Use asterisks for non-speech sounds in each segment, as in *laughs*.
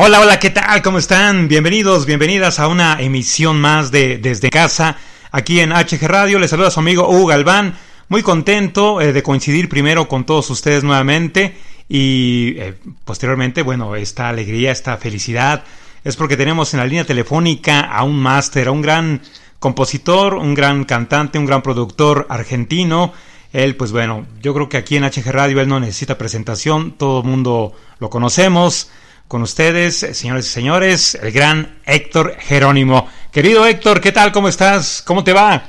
Hola, hola, ¿qué tal? ¿Cómo están? Bienvenidos, bienvenidas a una emisión más de Desde Casa, aquí en HG Radio. Les saluda su amigo Hugo Galván. Muy contento eh, de coincidir primero con todos ustedes nuevamente y eh, posteriormente, bueno, esta alegría, esta felicidad es porque tenemos en la línea telefónica a un máster, a un gran compositor, un gran cantante, un gran productor argentino. Él, pues bueno, yo creo que aquí en HG Radio él no necesita presentación, todo el mundo lo conocemos con ustedes, señores y señores, el gran Héctor Jerónimo. Querido Héctor, ¿qué tal? ¿Cómo estás? ¿Cómo te va?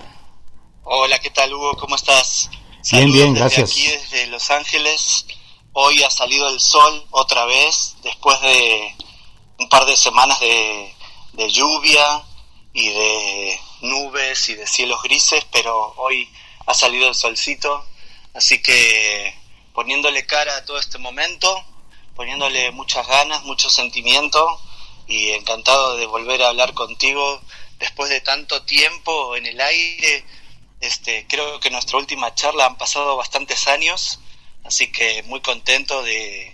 Hola, ¿qué tal Hugo? ¿Cómo estás? bien, bien, gracias. Aquí desde Los Ángeles. Hoy ha salido el sol otra vez, después de un par de semanas de, de lluvia y de nubes y de cielos grises, pero hoy ha salido el solcito, así que poniéndole cara a todo este momento, poniéndole muchas ganas, mucho sentimiento y encantado de volver a hablar contigo después de tanto tiempo en el aire. Este, creo que nuestra última charla han pasado bastantes años, así que muy contento de,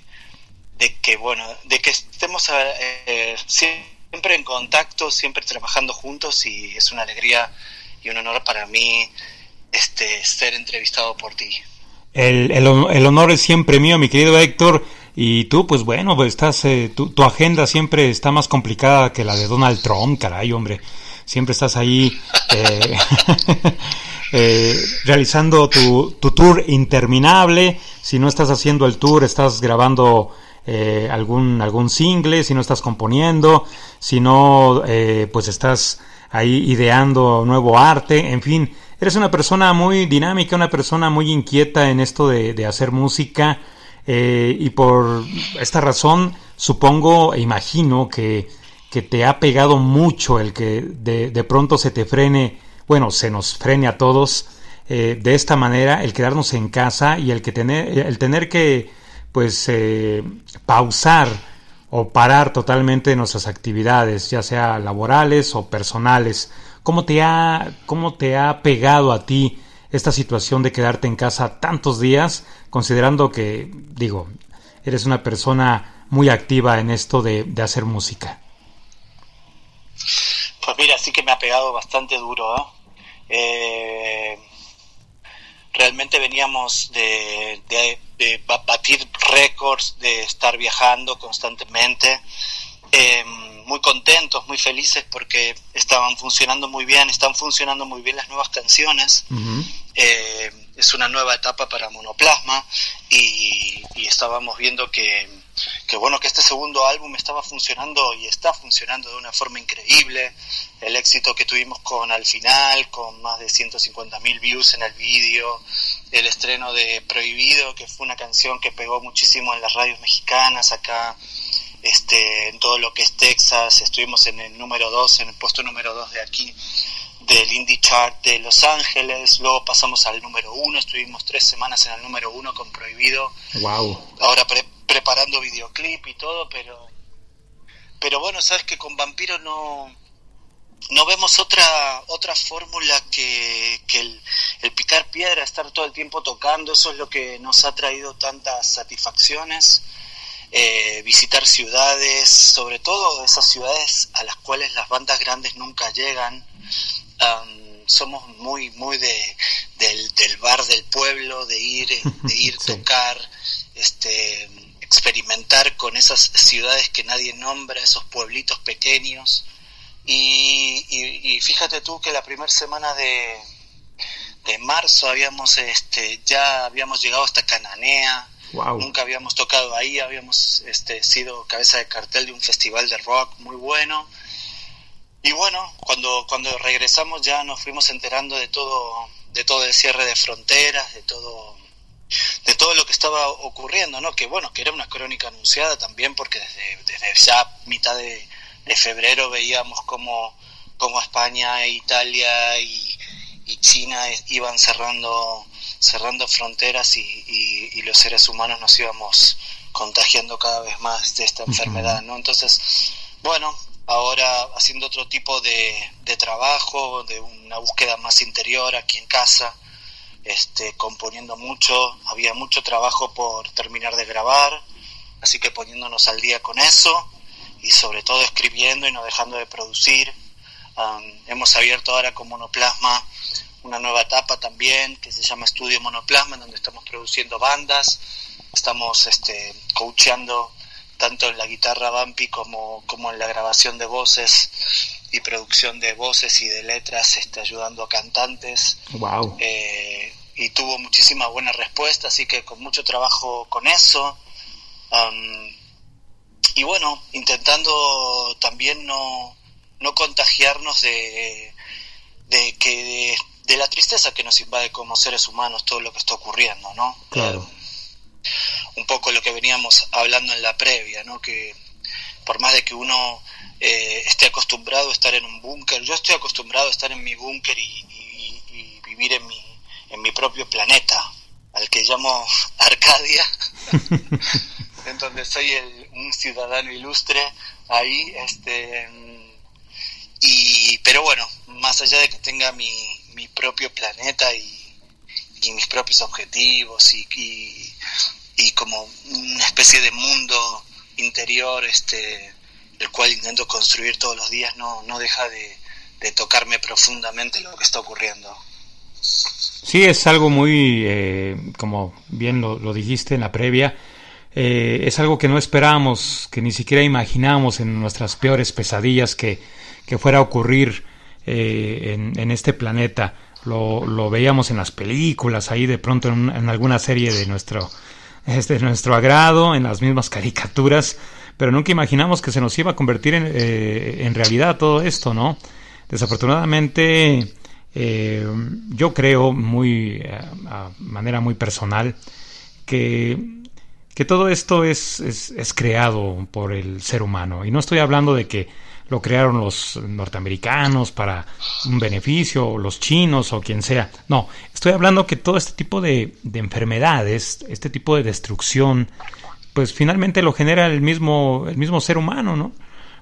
de que bueno, de que estemos eh, siempre en contacto, siempre trabajando juntos y es una alegría y un honor para mí este ser entrevistado por ti. El, el honor es siempre mío, mi querido Héctor. Y tú, pues bueno, pues estás, eh, tu, agenda siempre está más complicada que la de Donald Trump, caray, hombre. Siempre estás ahí eh, *laughs* eh, realizando tu, tu, tour interminable. Si no estás haciendo el tour, estás grabando eh, algún, algún single, si no estás componiendo, si no, pues estás ahí ideando nuevo arte, en fin. Eres una persona muy dinámica, una persona muy inquieta en esto de, de hacer música. Eh, y por esta razón supongo e imagino que, que, te ha pegado mucho el que de, de, pronto se te frene, bueno, se nos frene a todos eh, de esta manera, el quedarnos en casa y el, que tener, el tener que pues eh, pausar o parar totalmente nuestras actividades, ya sea laborales o personales. ¿Cómo te ha, cómo te ha pegado a ti esta situación de quedarte en casa tantos días, considerando que, digo, eres una persona muy activa en esto de, de hacer música? Pues mira, sí que me ha pegado bastante duro. ¿eh? Eh, realmente veníamos de, de, de, batir récords, de estar viajando constantemente. Eh, muy contentos, muy felices porque estaban funcionando muy bien, están funcionando muy bien las nuevas canciones. Uh -huh. eh, es una nueva etapa para Monoplasma y, y estábamos viendo que, que, bueno que este segundo álbum estaba funcionando y está funcionando de una forma increíble. El éxito que tuvimos con Al final, con más de 150 mil views en el vídeo, el estreno de Prohibido, que fue una canción que pegó muchísimo en las radios mexicanas acá este, en todo lo que es Texas, estuvimos en el número 2, en el puesto número 2 de aquí del Indie Chart de Los Ángeles, luego pasamos al número 1, estuvimos tres semanas en el número 1 con Prohibido, wow. ahora pre preparando videoclip y todo, pero pero bueno, sabes que con Vampiro no no vemos otra otra fórmula que, que el, el, picar piedra, estar todo el tiempo tocando, eso es lo que nos ha traído tantas satisfacciones eh, visitar ciudades, sobre todo esas ciudades a las cuales las bandas grandes nunca llegan. Um, somos muy, muy de, del, del, bar del pueblo, de ir, de *laughs* ir sí. tocar, este, experimentar con esas ciudades que nadie nombra, esos pueblitos pequeños. Y, y, y fíjate tú que la primera semana de, de marzo habíamos, este, ya habíamos llegado hasta Cananea, Nunca habíamos tocado ahí, habíamos este, sido cabeza de cartel de un festival de rock muy bueno. Y bueno, cuando, cuando regresamos ya nos fuimos enterando de todo, de todo el cierre de fronteras, de todo, de todo lo que estaba ocurriendo, ¿no? Que bueno, que era una crónica anunciada también porque desde, desde ya mitad de, febrero veíamos como, como España, e Italia y, y, China iban cerrando, cerrando fronteras y, y, los seres humanos nos íbamos contagiando cada vez más de esta enfermedad, ¿no? Entonces, bueno, ahora haciendo otro tipo de, de trabajo, de una búsqueda más interior aquí en casa, este, componiendo mucho, había mucho trabajo por terminar de grabar, así que poniéndonos al día con eso y sobre todo escribiendo y no dejando de producir. Hemos abierto ahora con Monoplasma una nueva etapa también que se llama Estudio Monoplasma, en donde estamos produciendo bandas, estamos este, coacheando tanto en la guitarra Bumpy como, como en la grabación de voces y producción de voces y de letras, este, ayudando a cantantes. Wow. Eh, y tuvo muchísima buena respuesta, así que con mucho trabajo con eso. y bueno, intentando también no, no contagiarnos de, de que de, la tristeza que nos invade como seres humanos todo lo que está ocurriendo, ¿no? Claro. un poco lo que veníamos hablando en la previa, ¿no? Que por más de que uno eh, esté acostumbrado a estar en un búnker, yo estoy acostumbrado a estar en mi búnker y, vivir en mi, en mi propio planeta, al que llamo *laughs* Arcadia, *laughs* en donde soy el, un ciudadano ilustre ahí, este, y, pero bueno, más allá de que tenga mi, mi propio planeta y, y mis propios objetivos y, y, como una especie de mundo interior, este, el cual intento construir todos los días, no, no deja de, tocarme profundamente lo que está ocurriendo. Sí, es algo muy, eh, como bien lo, dijiste en la previa, eh, es algo que no esperábamos, que ni siquiera imaginábamos en nuestras peores pesadillas que, fuera a ocurrir eh, en, este planeta. Lo, veíamos en las películas, ahí de pronto en, en alguna serie de nuestro, *laughs* de nuestro agrado, en las mismas caricaturas, pero nunca imaginamos que se nos iba a convertir en, eh, en realidad todo esto, ¿no? Desafortunadamente, eh, yo creo muy, eh, a, manera muy personal, que, que todo esto es, es, es creado por el ser humano. Y no estoy hablando de que lo crearon los norteamericanos para un beneficio, o los chinos o quien sea. No, estoy hablando que todo este tipo de, de enfermedades, este tipo de destrucción, pues finalmente lo genera el mismo, el mismo ser humano, ¿no?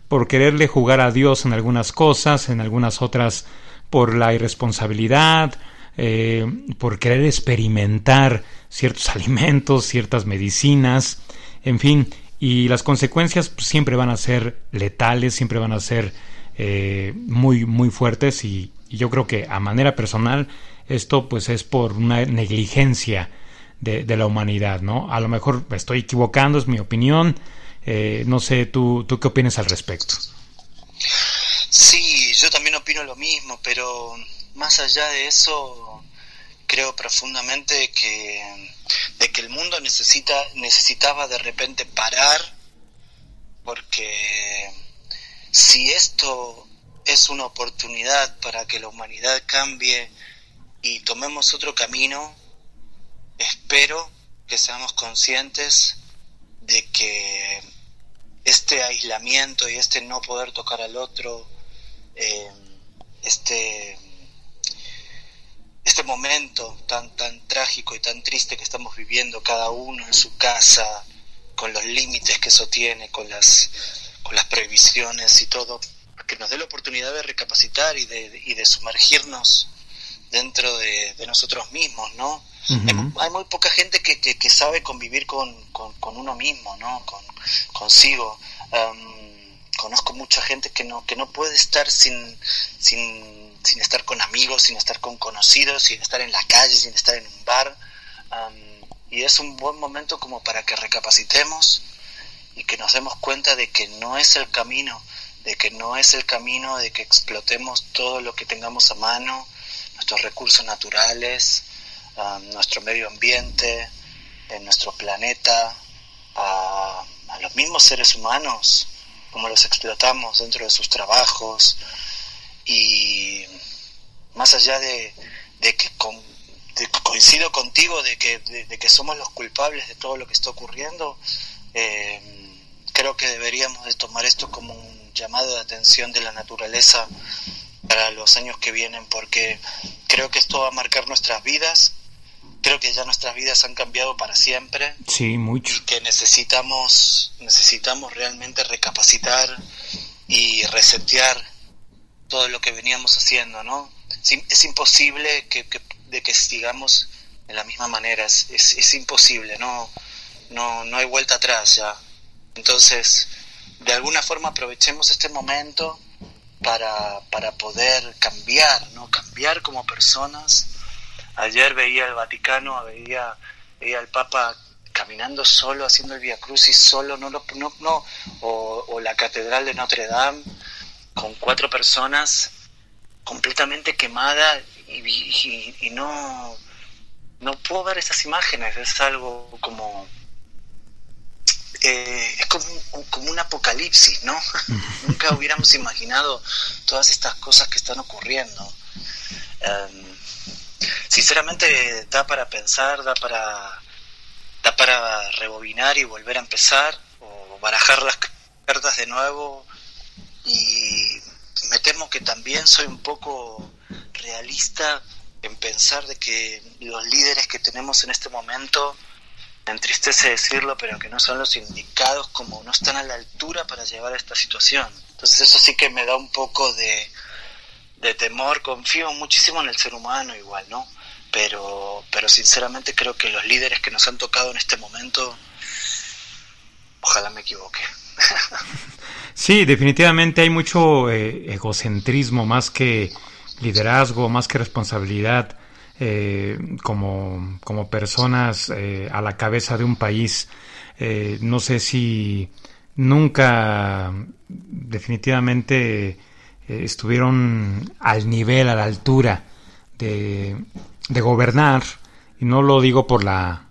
Por quererle jugar a Dios en algunas cosas, en algunas otras por la irresponsabilidad, eh, por querer experimentar ciertos *laughs* alimentos, ciertas medicinas, en fin, y las consecuencias pues, siempre van a ser letales, siempre van a ser eh, muy, muy fuertes y, yo creo que a manera personal esto pues es por una negligencia de, la humanidad, ¿no? A lo mejor me estoy equivocando, es mi opinión. Eh, no sé, ¿tú, ¿tú qué opinas al respecto? Sí, yo también opino lo mismo, pero más allá de eso, creo profundamente que, de que el mundo necesita, necesitaba de repente parar, porque si esto es una oportunidad para que la humanidad cambie y tomemos otro camino, espero que seamos conscientes de que este aislamiento y este no poder tocar al otro, eh, este, este momento tan, tan trágico y tan triste que estamos viviendo cada uno en su casa, con los límites que eso tiene, con las, con las prohibiciones y todo, que nos dé la oportunidad de recapacitar y de, y de sumergirnos dentro de, nosotros mismos, ¿no? hay, muy poca gente que, que, sabe convivir con, con, uno mismo, ¿no? Con, consigo. conozco mucha gente que no, que no puede estar sin, sin, sin, estar con amigos, sin estar con conocidos, sin estar en la calle, sin estar en un bar. y es un buen momento como para que recapacitemos y que nos demos cuenta de que no es el camino, de que no es el camino de que explotemos todo lo que tengamos a mano, nuestros recursos naturales, nuestro medio ambiente, en nuestro planeta, a, los mismos seres humanos, como los explotamos dentro de sus trabajos y más allá de, que coincido contigo de que, de, que somos los culpables de todo lo que está ocurriendo. Eh, creo que deberíamos de tomar esto como un llamado de atención de la naturaleza para los años que vienen, porque creo que esto va a marcar nuestras vidas. Creo que ya nuestras vidas han cambiado para siempre. Sí, mucho. Y que necesitamos, necesitamos realmente recapacitar y resetear todo lo que veníamos haciendo, ¿no? Es imposible que, de que sigamos en la misma manera, es, es, imposible, no, no, no hay vuelta atrás ya. Entonces, de alguna forma aprovechemos este momento para, para poder cambiar, ¿no? Cambiar como personas. Ayer veía el Vaticano, veía, veía al Papa caminando solo, haciendo el Via Crucis solo, no, no, no, o, o la Catedral de Notre Dame con cuatro personas completamente quemada y, y, no, no puedo ver esas imágenes, es algo como... Eh, es como un, como un apocalipsis, ¿no? *laughs* Nunca hubiéramos imaginado todas estas cosas que están ocurriendo. Em, sinceramente da para pensar, da para, da para rebobinar y volver a empezar o barajar las cartas de nuevo y me temo que también soy un poco realista en pensar de que los líderes que tenemos en este momento, me entristece decirlo, pero que no son los indicados como no están a la altura para llevar a esta situación. Entonces eso sí que me da un poco de, de temor, confío muchísimo en el ser humano igual, ¿no? Pero, pero sinceramente creo que los líderes que nos han tocado en este momento, ojalá me equivoque. Sí, definitivamente hay mucho eh, egocentrismo más que liderazgo, más que responsabilidad eh, como, como, personas eh, a la cabeza de un país. no sé si nunca definitivamente estuvieron al nivel, a la altura de, de gobernar, y no lo digo por la,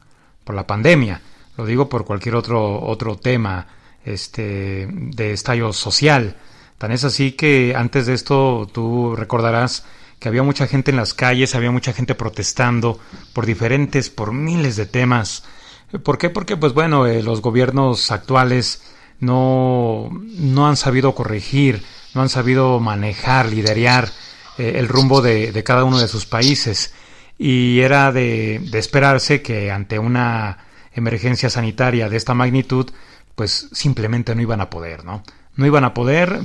por la pandemia, lo digo por cualquier otro, otro tema este, de estallo social. Tan es así que antes de esto tú recordarás que había mucha gente en las calles, había mucha gente protestando por diferentes, por miles de temas. ¿Por qué? Porque, pues bueno, eh, los gobiernos actuales no, no han sabido corregir, no han sabido manejar, liderar eh, el rumbo de, de, cada uno de sus países. Y era de, de esperarse que ante una emergencia sanitaria de esta magnitud, pues simplemente no iban a poder, ¿no? No iban a poder,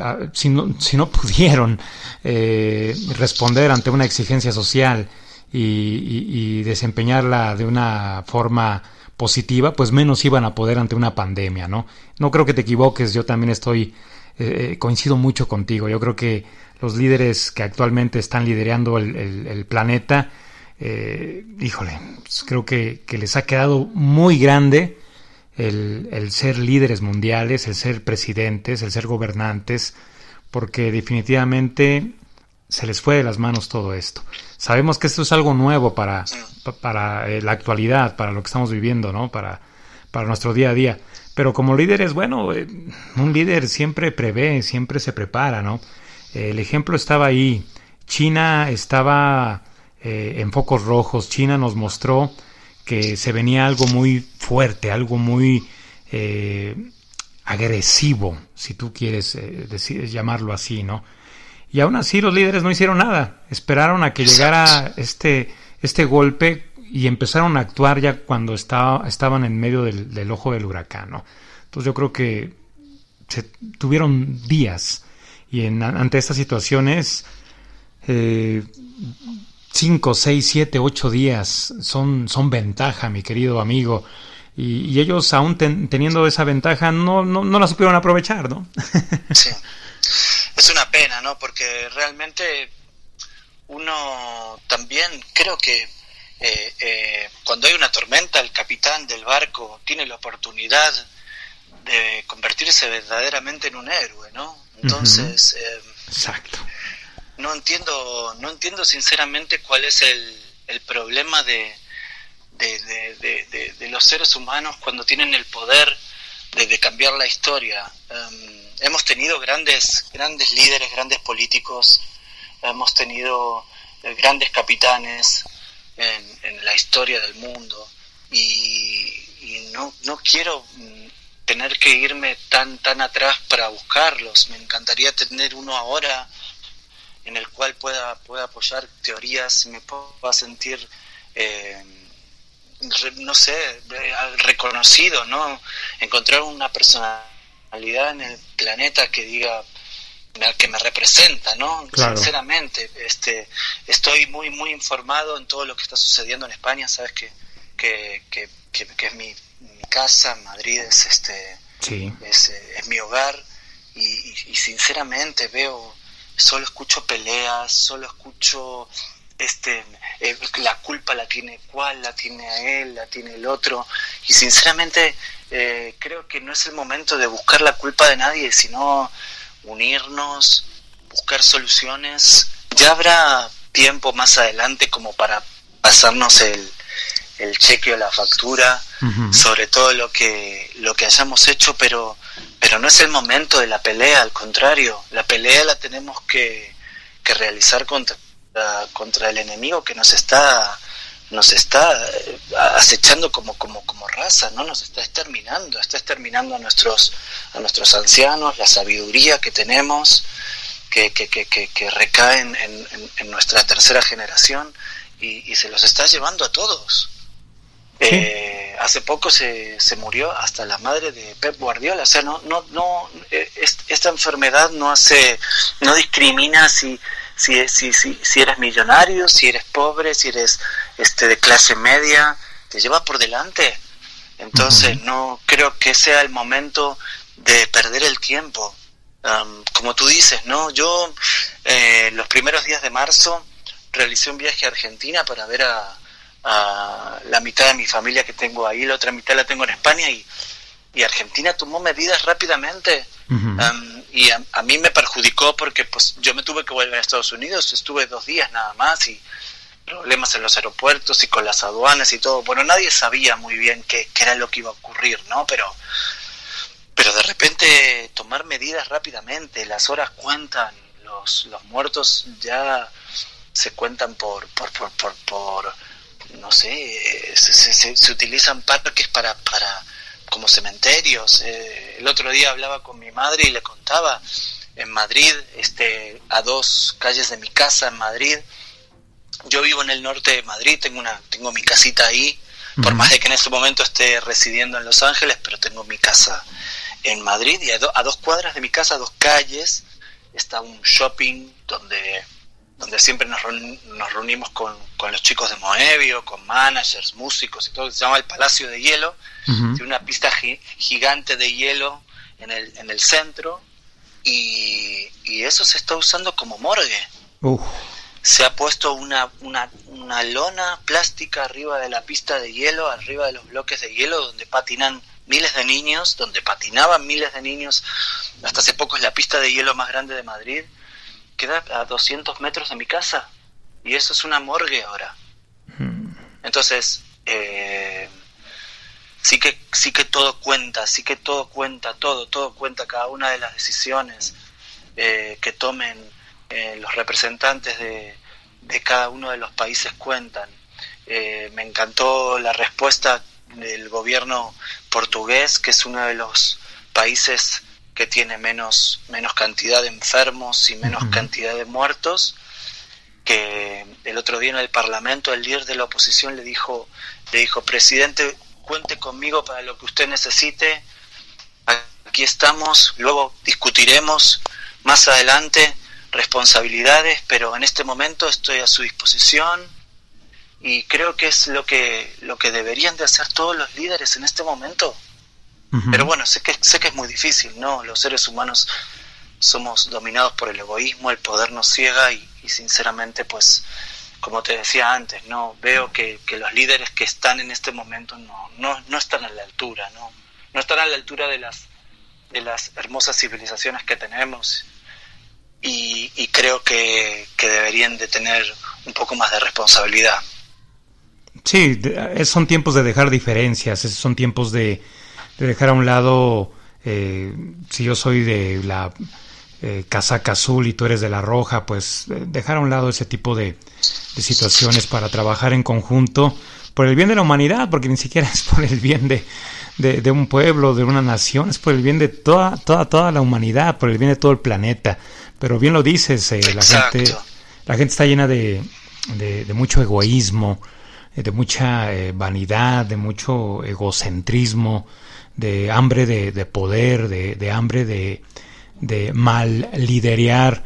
ah, si no, si no *laughs* pudieron eh, responder ante una exigencia social y, desempeñarla de una forma positiva, pues menos iban a poder ante una pandemia, ¿no? No creo que te equivoques, yo también estoy, eh, eh, coincido mucho contigo, yo creo que los líderes que actualmente están liderando el, planeta, híjole, pues creo que les ha quedado muy grande el, ser líderes mundiales, el ser presidentes, el ser gobernantes, porque definitivamente se les fue de las manos todo esto. Sabemos que esto es algo nuevo para, para eh, la actualidad, para lo que estamos viviendo, ¿no? Para, para nuestro día a día. Pero como líderes, bueno, eh, un líder siempre prevé, siempre se prepara, ¿no? el ejemplo estaba ahí. China estaba eh, en focos rojos. China nos mostró que se venía algo muy fuerte, algo muy eh, agresivo, si tú quieres eh, decir, llamarlo así, ¿no? Y aún así los líderes no hicieron nada, esperaron a que llegara este, este golpe y empezaron a actuar ya cuando estaba, estaban en medio del, ojo del huracán, ¿no? Entonces yo creo que se tuvieron días y en, ante estas situaciones eh, 5, 6, 7, 8 días son, son ventaja, mi querido amigo. Y, ellos, aún teniendo esa ventaja, no, no, no, la supieron aprovechar, ¿no? *laughs* sí. Es una pena, ¿no? Porque realmente uno también creo que eh, eh, cuando hay una tormenta, el capitán del barco tiene la oportunidad de convertirse verdaderamente en un héroe, ¿no? Entonces, eh, Exacto no entiendo, no entiendo sinceramente cuál es el, el problema de, de, los seres humanos cuando tienen el poder de, cambiar la historia. Em, hemos tenido grandes, grandes líderes, grandes políticos, hemos tenido eh, grandes capitanes, historia del mundo y, no, no quiero mm, tener que irme tan, tan atrás para buscarlos. Me encantaría tener uno ahora en el cual pueda, pueda apoyar teorías, me pueda sentir, eh, no sé, reconocido, ¿no? Encontrar una personalidad en el planeta que diga, que me representa, ¿no? Sinceramente, este, estoy muy, muy informado en todo lo que está sucediendo en España, sabes que, que, que, que, es mi, casa, Madrid es, este, es, es, mi hogar y, sinceramente veo, solo escucho peleas, solo escucho este eh, la culpa la tiene cuál, la tiene a él, la tiene el otro y sinceramente eh, creo que no es el momento de buscar la culpa de nadie, sino unirnos, buscar soluciones. Ya habrá tiempo más adelante como para pasarnos el, el cheque o la factura sobre todo lo que lo que hayamos hecho pero pero no es el momento de la pelea al contrario la pelea la tenemos que, que realizar contra contra el enemigo que nos está nos está eh, acechando como como como raza no nos está exterminando está exterminando a nuestros a nuestros ancianos la sabiduría que tenemos que, que, que, que recae en, en, nuestra tercera generación y, y se los está llevando a todos eh, hace poco se, se, murió hasta la madre de Pep Guardiola. O sea, no, no, no, eh, esta enfermedad no hace, no discrimina si, si, si, si, si eres millonario, si eres pobre, si eres este de clase media, te lleva por delante. Entonces, no creo que sea el momento de perder el tiempo. como tú dices, ¿no? Yo, eh, los primeros días de marzo, realicé un viaje a Argentina para ver a, a la mitad de mi familia que tengo ahí, la otra mitad la tengo en España y, y Argentina tomó medidas rápidamente y a, mí me perjudicó porque pues yo me tuve que volver a Estados Unidos, estuve dos días nada más y problemas en los aeropuertos y con las aduanas y todo. Bueno, nadie sabía muy bien qué, qué era lo que iba a ocurrir, ¿no? Pero, pero de repente tomar medidas rápidamente, las horas cuentan, los, los muertos ya se cuentan por, por, por, por, por no sé, se, se, utilizan parques para, para como cementerios. Eh, el otro día hablaba con mi madre y le contaba en Madrid, este, a dos calles de mi casa en Madrid. Yo vivo en el norte de Madrid, tengo una, tengo mi casita ahí, por más de que en este momento esté residiendo en Los Ángeles, pero tengo mi casa en Madrid y a, a dos cuadras de mi casa, a dos calles, está un shopping donde donde siempre nos, reunimos con, los chicos de Moebio, con managers, músicos y todo, se llama el Palacio de Hielo, tiene una pista gigante de hielo en el, en el centro y, eso se está usando como morgue. Se ha puesto una, una, una lona plástica arriba de la pista de hielo, arriba de los bloques de hielo donde patinan miles de niños, donde patinaban miles de niños. Hasta hace poco es la pista de hielo más grande de Madrid queda a 200 metros de mi casa y eso es una morgue ahora. Hmm. Entonces, eh, sí que sí que todo cuenta, sí que todo cuenta, todo, todo cuenta, cada una de las decisiones eh, que tomen eh, los representantes de, de, cada uno de los países cuentan. me encantó la respuesta del gobierno portugués, que es uno de los países que tiene menos, menos cantidad de enfermos y menos cantidad de muertos, que el otro día en el Parlamento el líder de la oposición le dijo, le dijo, presidente, cuente conmigo para lo que usted necesite, aquí estamos, luego discutiremos más adelante responsabilidades, pero en este momento estoy a su disposición y creo que es lo que, lo que deberían de hacer todos los líderes en este momento. Pero bueno, sé que, sé que es muy difícil, ¿no? Los seres humanos somos dominados por el egoísmo, el poder nos ciega y, sinceramente, pues, como te decía antes, no veo que, los líderes que están en este momento no, no, no están a la altura, ¿no? No están a la altura de las, de las hermosas civilizaciones que tenemos y, y creo que, que deberían de tener un poco más de responsabilidad. Sí, son tiempos de dejar diferencias, son tiempos de, de dejar a un lado, eh, si yo soy de la eh, casaca azul y tú eres de la roja, pues eh, dejar a un lado ese tipo de, situaciones para trabajar en conjunto, por el bien de la humanidad, porque ni siquiera *laughs* es por el bien de, de, un pueblo, de una nación, es por el bien de toda, toda, toda la humanidad, por el bien de todo el planeta. Pero bien lo dices, eh, la gente, la gente está llena de, de, mucho egoísmo, de mucha vanidad, de mucho egocentrismo, de hambre de, de poder, de, de, hambre de, de mal liderear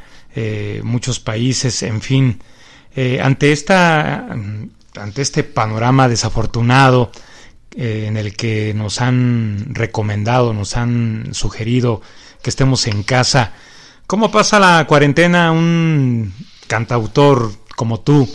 muchos países, en fin. ante esta ante este panorama desafortunado eh, en el que nos han recomendado, nos han sugerido que estemos en casa. ¿Cómo pasa la cuarentena un cantautor como tú,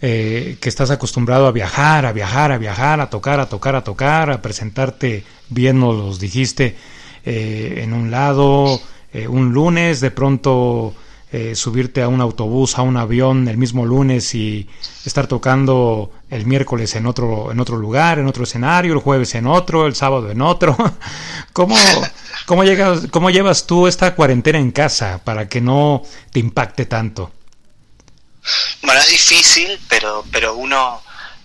eh, que estás acostumbrado a viajar, a viajar, a viajar, a tocar, a tocar, a tocar, a presentarte, bien nos los dijiste, eh, en un lado, un lunes, de pronto eh, subirte a un autobús, a un avión el mismo lunes y estar tocando el miércoles en otro, en otro lugar, en otro escenario, el jueves en otro, el sábado en otro. *laughs* ¿Cómo, cómo, llegas, cómo llevas tú esta cuarentena en casa para que no te impacte tanto? Bueno, es difícil, pero, pero uno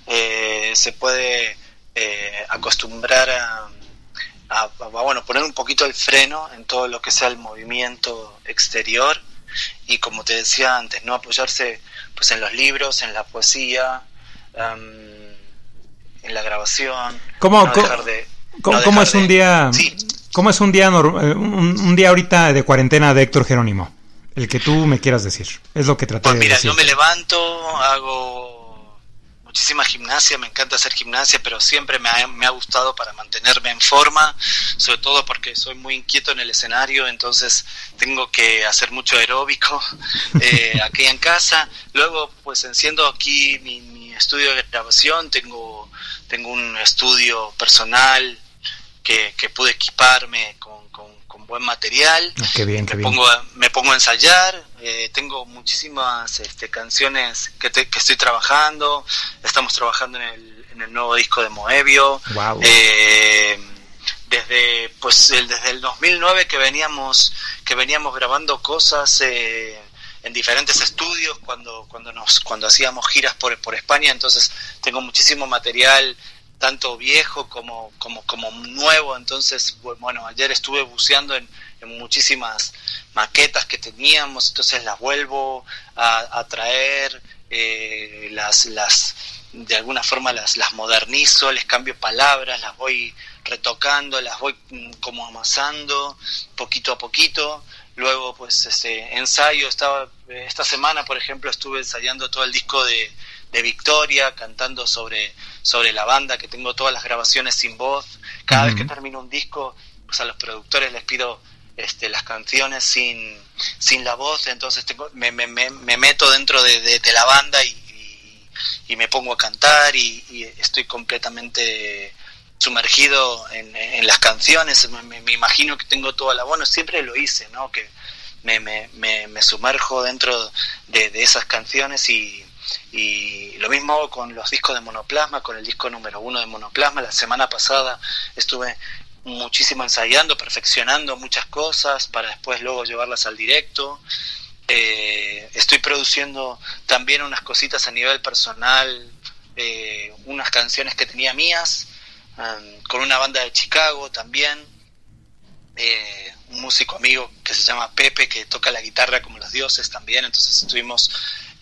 eh, se puede eh, acostumbrar a, a, bueno, poner un poquito el freno en todo lo que sea el movimiento exterior y como te decía antes, no apoyarse pues en los libros, en la poesía, en la grabación. ¿Cómo, ¿cómo, es un día? ¿Cómo es un día un, día ahorita de cuarentena de Héctor Jerónimo? El que tú me quieras decir. Es lo que traté pues de mira, decir. yo me levanto, hago muchísima gimnasia, me encanta hacer gimnasia, pero siempre me ha, me ha, gustado para mantenerme en forma, sobre todo porque soy muy inquieto en el escenario, entonces tengo que hacer mucho aeróbico *laughs* eh, aquí en casa. Luego, pues enciendo aquí mi, estudio de grabación, tengo, tengo un estudio personal que, que pude equiparme con buen material. Ah, qué bien, me, Pongo, me pongo a ensayar, eh, tengo muchísimas este, canciones que, que, estoy trabajando, estamos trabajando en el, en el nuevo disco de Moebio. Eh, desde pues el, desde el 2009 que veníamos que veníamos grabando cosas eh, en diferentes estudios cuando cuando nos cuando hacíamos giras por, por España entonces tengo muchísimo material tanto viejo como, como, como nuevo. Entonces, bueno, ayer estuve buceando en, muchísimas maquetas que teníamos, entonces las vuelvo a, traer, eh, las, las, de alguna forma las, las modernizo, les cambio palabras, las voy retocando, las voy mm, como amasando poquito a poquito. Luego, pues, este ensayo, estaba, esta semana, por ejemplo, estuve ensayando todo el disco de, de Victoria, cantando sobre, sobre la banda, que tengo todas las grabaciones sin voz. Cada vez que termino un disco, pues a los productores les pido este, las canciones sin, sin la voz, entonces tengo, me, me, me, meto dentro de, la banda y, y, me pongo a cantar y, estoy completamente sumergido en, en las canciones, me, imagino que tengo toda la, bueno, siempre lo hice, ¿no? Que me, me, me, sumerjo dentro de, de esas canciones y, y lo mismo con los discos de Monoplasma, con el disco número uno de Monoplasma. La semana pasada estuve muchísimo ensayando, perfeccionando muchas cosas para después luego llevarlas al directo. Eh, estoy produciendo también unas cositas a nivel personal, eh, unas canciones que tenía mías, um, con una banda de Chicago también. Eh, un músico amigo que se llama Pepe, que toca la guitarra como los dioses también, entonces estuvimos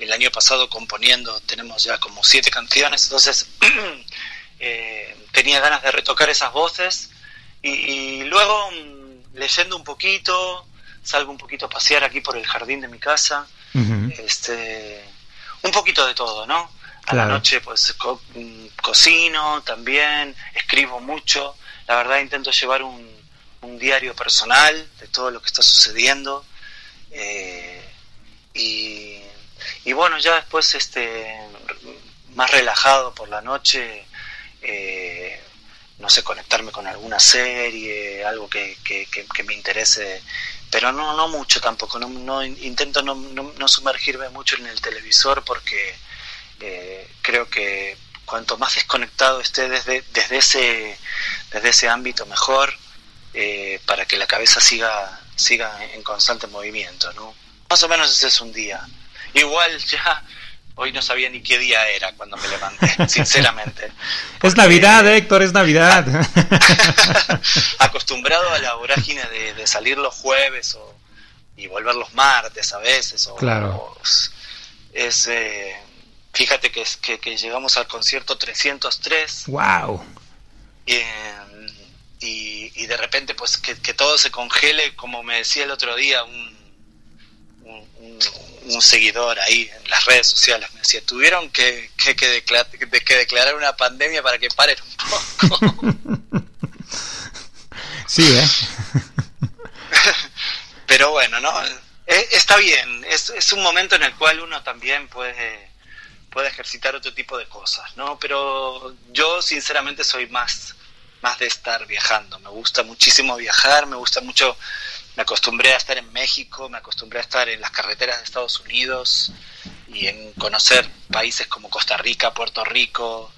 el año pasado componiendo, tenemos ya como siete canciones, entonces *clears throat* eh, tenía ganas de retocar esas voces y, luego mm, leyendo un poquito, salgo un poquito a pasear aquí por el jardín de mi casa, este, un poquito de todo, ¿no? A la noche pues mm, cocino también, escribo mucho, la verdad intento llevar un, un diario personal de todo lo que está sucediendo eh, y y bueno, ya después, este, más relajado por la noche, eh, no sé, conectarme con alguna serie, algo que, que, que, me interese, pero no, no mucho tampoco, no, intento no, no, sumergirme mucho en el televisor porque eh, creo que cuanto más desconectado esté desde, desde, ese, desde ese ámbito, mejor, eh, para que la cabeza siga, siga en constante movimiento, ¿no? Más o menos ese es un día igual ya Hoy no sabía ni qué día era cuando me levanté, *laughs* sinceramente. Es Navidad, Héctor, es Navidad. *laughs* acostumbrado a la vorágine de, salir los jueves o, y volver los martes a veces. O, claro. es, eh, fíjate que, que, que, llegamos al concierto 303. ¡Wow! Y, y, de repente, pues que, que, todo se congele, como me decía el otro día, un, un, seguidor ahí en las redes sociales. Me decía, tuvieron que, que, que, declarar una pandemia para que paren un poco. *laughs* sí, ¿eh? *laughs* Pero bueno, ¿no? E, está bien, es, es un momento en el cual uno también puede, puede ejercitar otro tipo de cosas, ¿no? Pero yo sinceramente soy más, más de estar viajando. Me gusta muchísimo viajar, me gusta mucho me acostumbré a estar en México, me acostumbré a estar en las carreteras de Estados Unidos y en conocer países como Costa Rica, Puerto Rico.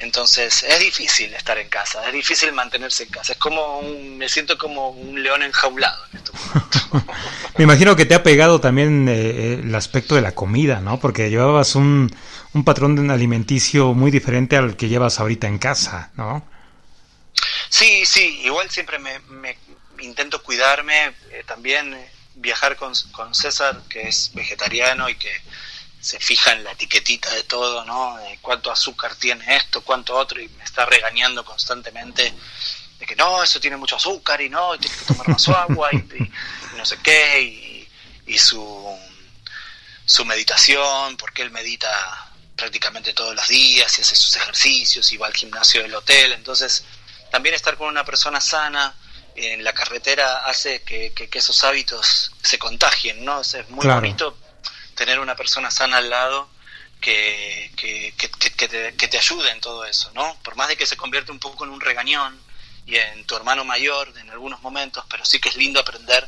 entonces es difícil estar en casa, es difícil mantenerse en casa. Es como me siento como un león enjaulado en este momento. *laughs* me imagino que te ha pegado también eh, eh, el aspecto de la comida, ¿no? Porque llevabas un, un patrón alimenticio muy diferente al que llevas ahorita en casa, ¿no? Sí, sí, igual siempre me, intento cuidarme, eh, también eh, viajar con, con, César, que es vegetariano y que se fija en la etiquetita de todo, ¿no? cuánto azúcar tiene esto, cuánto otro, y me está regañando constantemente de que no, eso tiene mucho azúcar y no, tienes que tomar más *laughs* agua y, no sé qué, y, y su, su meditación, porque él medita prácticamente todos los días y hace sus ejercicios y va al gimnasio del hotel, entonces también estar con una persona sana en la carretera hace que, esos hábitos se contagien, ¿no? Es, muy bonito tener una persona sana al lado que, que, te, que te ayude en todo eso, ¿no? Por más de que se convierte un poco en un regañón y en tu hermano mayor en algunos momentos, pero sí que es lindo aprender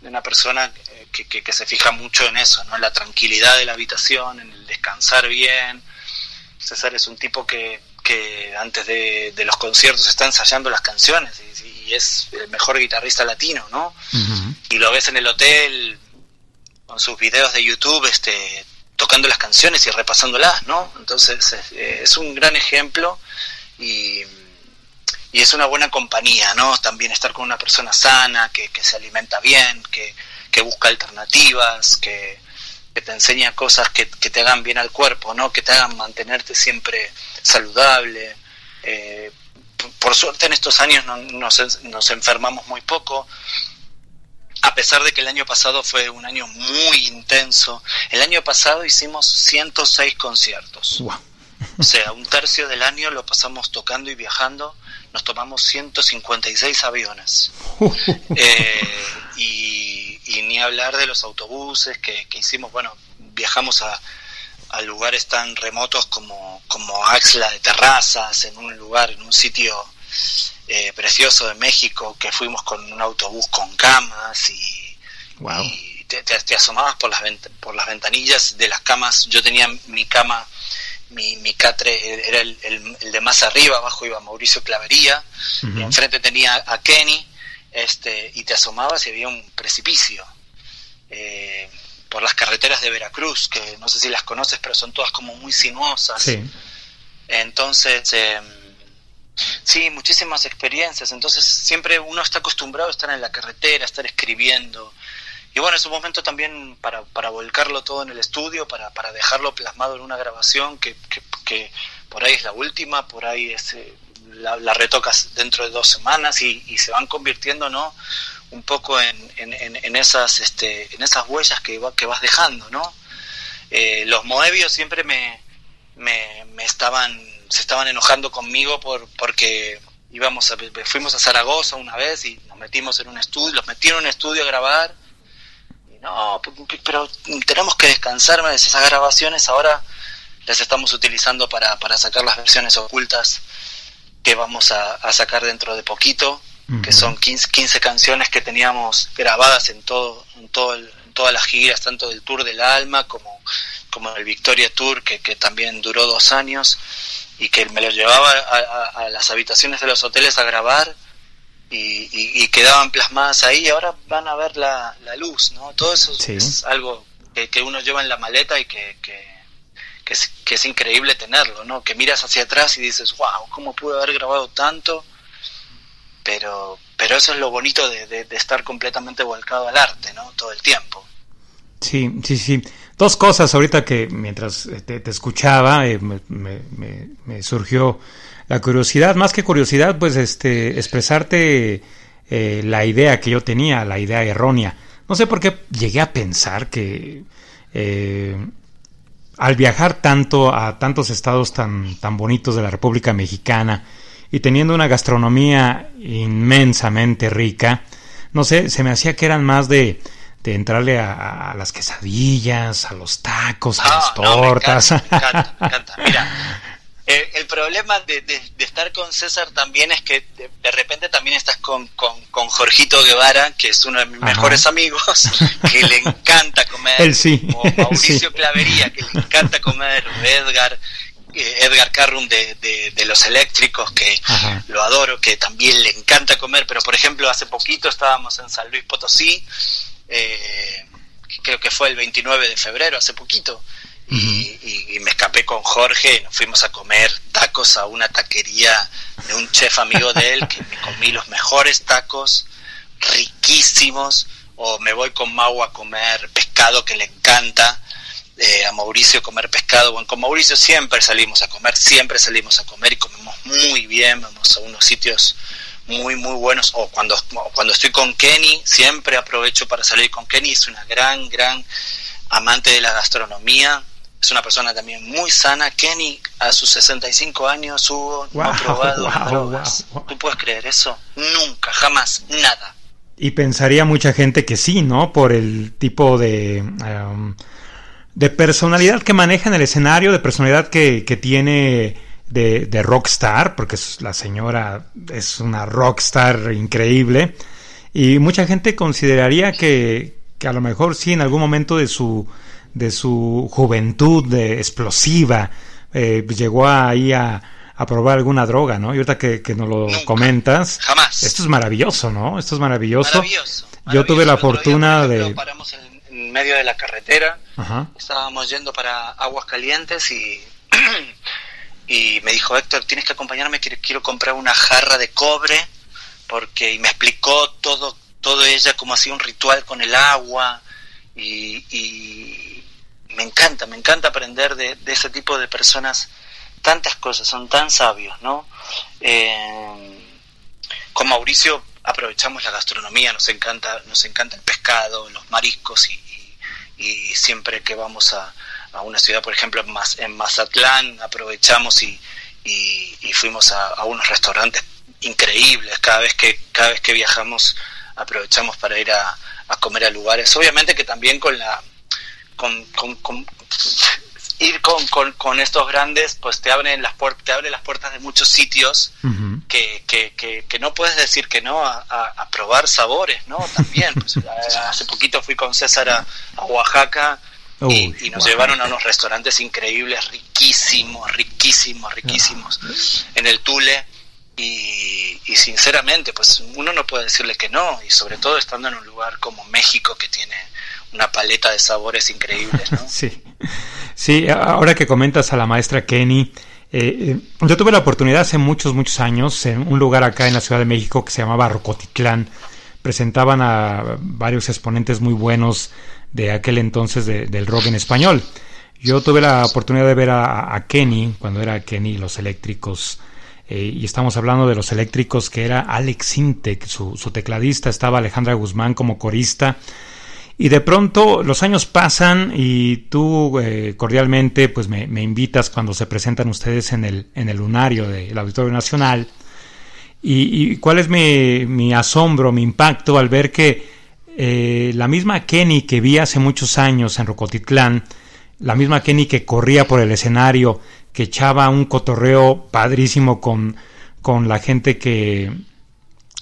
de una persona que, que, se fija mucho en eso, ¿no? En la tranquilidad de la habitación, en el descansar bien. César es un tipo que, que antes de, los conciertos está ensayando las canciones y, es el mejor guitarrista latino, ¿no? Y lo ves en el hotel con sus videos de YouTube, este, tocando las canciones y repasándolas, ¿no? Entonces es, un gran ejemplo y, y, es una buena compañía, ¿no? También estar con una persona sana, que, que se alimenta bien, que, que busca alternativas, que, que te enseña cosas que, que, te hagan bien al cuerpo, ¿no? Que te hagan mantenerte siempre saludable. Eh, por suerte en estos años no, nos, nos, enfermamos muy poco, a pesar de que el año pasado fue un año muy intenso. El año pasado hicimos 106 conciertos. O sea, un tercio del año lo pasamos tocando y viajando. Nos tomamos 156 aviones. *laughs* Eh, y, y, ni hablar de los autobuses que, que hicimos. Bueno, viajamos a, a lugares tan remotos como, como Axla de Terrazas, en un lugar, en un sitio eh, precioso de México, que fuimos con un autobús con camas y, te, asomabas por las, por las ventanillas de las camas. Yo tenía mi cama, mi, mi catre era el, el, de más arriba, abajo iba Mauricio Clavería, y enfrente tenía a Kenny, este, y te asomabas y había un precipicio. Eh, por las carreteras de Veracruz, que no sé si las conoces, pero son todas como muy sinuosas. Sí. Entonces, eh, sí, muchísimas experiencias. Entonces, siempre uno está acostumbrado a estar en la carretera, a estar escribiendo. Y bueno, es un momento también para, para volcarlo todo en el estudio, para, para dejarlo plasmado en una grabación que, que, por ahí es la última, por ahí es, eh, la, retocas dentro de dos semanas y, y se van convirtiendo, ¿no? un poco en, en, esas este, en esas huellas que, que vas dejando no eh, los moebios siempre me, me, estaban se estaban enojando conmigo por porque íbamos a, fuimos a Zaragoza una vez y nos metimos en un estudio los metí en un estudio a grabar y no pero tenemos que descansar de esas grabaciones ahora las estamos utilizando para, para sacar las versiones ocultas que vamos a, a sacar dentro de poquito que son 15, 15, canciones que teníamos grabadas en todo, en todo todas las giras, tanto del Tour del Alma como, como el Victoria Tour, que, que también duró dos años, y que me lo llevaba a, las habitaciones de los hoteles a grabar y, y, quedaban plasmadas ahí, y ahora van a ver la, la luz, ¿no? Todo eso es algo que, uno lleva en la maleta y que, que, es, increíble tenerlo, ¿no? Que miras hacia atrás y dices, wow, ¿cómo pude haber grabado tanto? Pero, pero eso es lo bonito de, estar completamente volcado al arte, ¿no? Todo el tiempo. Sí, sí, sí. Dos cosas ahorita que mientras te, escuchaba eh, me, surgió la curiosidad, más que curiosidad, pues este expresarte eh, la idea que yo tenía, la idea errónea. No sé por qué llegué a pensar que eh, al viajar tanto a tantos estados tan, tan bonitos de la República Mexicana y teniendo una gastronomía inmensamente rica, no sé, se me hacía que eran más de, de entrarle a, las quesadillas, a los tacos, a las tortas. me encanta, me encanta. Mira, *laughs* eh, el problema de, estar con César también es que de, repente también estás con, con, Jorgito Guevara, que es uno de mis mejores amigos, *laughs* que le encanta comer, Él sí. o *laughs* Mauricio Clavería, que le encanta comer, Edgar, eh, Edgar Carrum de, de, Los Eléctricos, que lo adoro, que también le encanta comer, pero por ejemplo hace poquito estábamos en San Luis Potosí, eh, creo que fue el 29 de febrero, hace poquito, y, me escapé con Jorge, nos fuimos a comer tacos a una taquería de un chef amigo de él, que me comí los mejores tacos, riquísimos, o me voy con Mau a comer pescado que le encanta, eh, a Mauricio comer pescado, bueno, con Mauricio siempre salimos a comer, siempre salimos a comer y comemos muy bien, vamos a unos sitios muy muy buenos. O cuando cuando estoy con Kenny siempre aprovecho para salir con Kenny. Es una gran gran amante de la gastronomía es una persona también muy sana. Kenny, a sus 65 años, hubo no ha probado drogas. ¿Tú puedes creer eso? Nunca, jamás, nada. Y pensaría mucha gente que sí, ¿no? Por el tipo de, um, de personalidad que maneja en el escenario, de personalidad que, que tiene de, de, rockstar, porque la señora es una rockstar increíble. Y mucha gente consideraría que, que a lo mejor sí, en algún momento de su de su juventud de explosiva, eh, llegó ahí a, a, probar alguna droga, ¿no? Y ahorita que, que nos lo comentas, jamás. Esto es maravilloso, ¿no? Esto es maravilloso. Yo tuve la fortuna de... Paramos en, medio de la carretera, estábamos yendo para Aguas Calientes y, *clears throat* y me dijo, Héctor, tienes que acompañarme, quiero, quiero comprar una jarra de cobre, porque y me explicó todo, todo ella, como hacía un ritual con el agua, y, me encanta, me encanta aprender de, ese tipo de personas tantas cosas, son tan sabios, ¿no? Eh, con Mauricio aprovechamos la gastronomía, nos encanta, nos encanta el pescado, los mariscos y, siempre que vamos a, una ciudad, por ejemplo en, Mazatlán, aprovechamos y, fuimos a, unos restaurantes increíbles. Cada vez que cada vez que viajamos aprovechamos para ir a, a comer a lugares. Obviamente que también con la con, con, ir con, con, estos grandes pues te abren las puertas te abre las puertas de muchos sitios que, que, que, no puedes decir que no a, a, probar sabores no también pues, *laughs* hace poquito fui con César a, Oaxaca y, nos llevaron a unos restaurantes increíbles riquísimos riquísimos riquísimos en el Tule y, sinceramente, pues uno no puede decirle que no, y sobre todo estando en un lugar como México que tiene una paleta de sabores increíbles, ¿no? *laughs* sí, sí, ahora que comentas a la maestra Kenny, eh, eh, yo tuve la oportunidad hace muchos, muchos años en un lugar acá en la Ciudad de México que se llamaba Rocotitlán, presentaban a varios exponentes muy buenos de aquel entonces del rock en español. Yo tuve la oportunidad de ver a, a Kenny, cuando era Kenny los eléctricos, eh, y estamos hablando de los eléctricos que era Alex Sintek, su, tecladista, estaba Alejandra Guzmán como corista. Y de pronto los años pasan y tú eh, cordialmente pues me, invitas cuando se presentan ustedes en el, en el lunario del Auditorio Nacional. Y, cuál es mi, asombro, mi impacto al ver que eh, la misma Kenny que vi hace muchos años en Rocotitlán, la misma Kenny que corría por el escenario que echaba un cotorreo padrísimo con, con la gente que,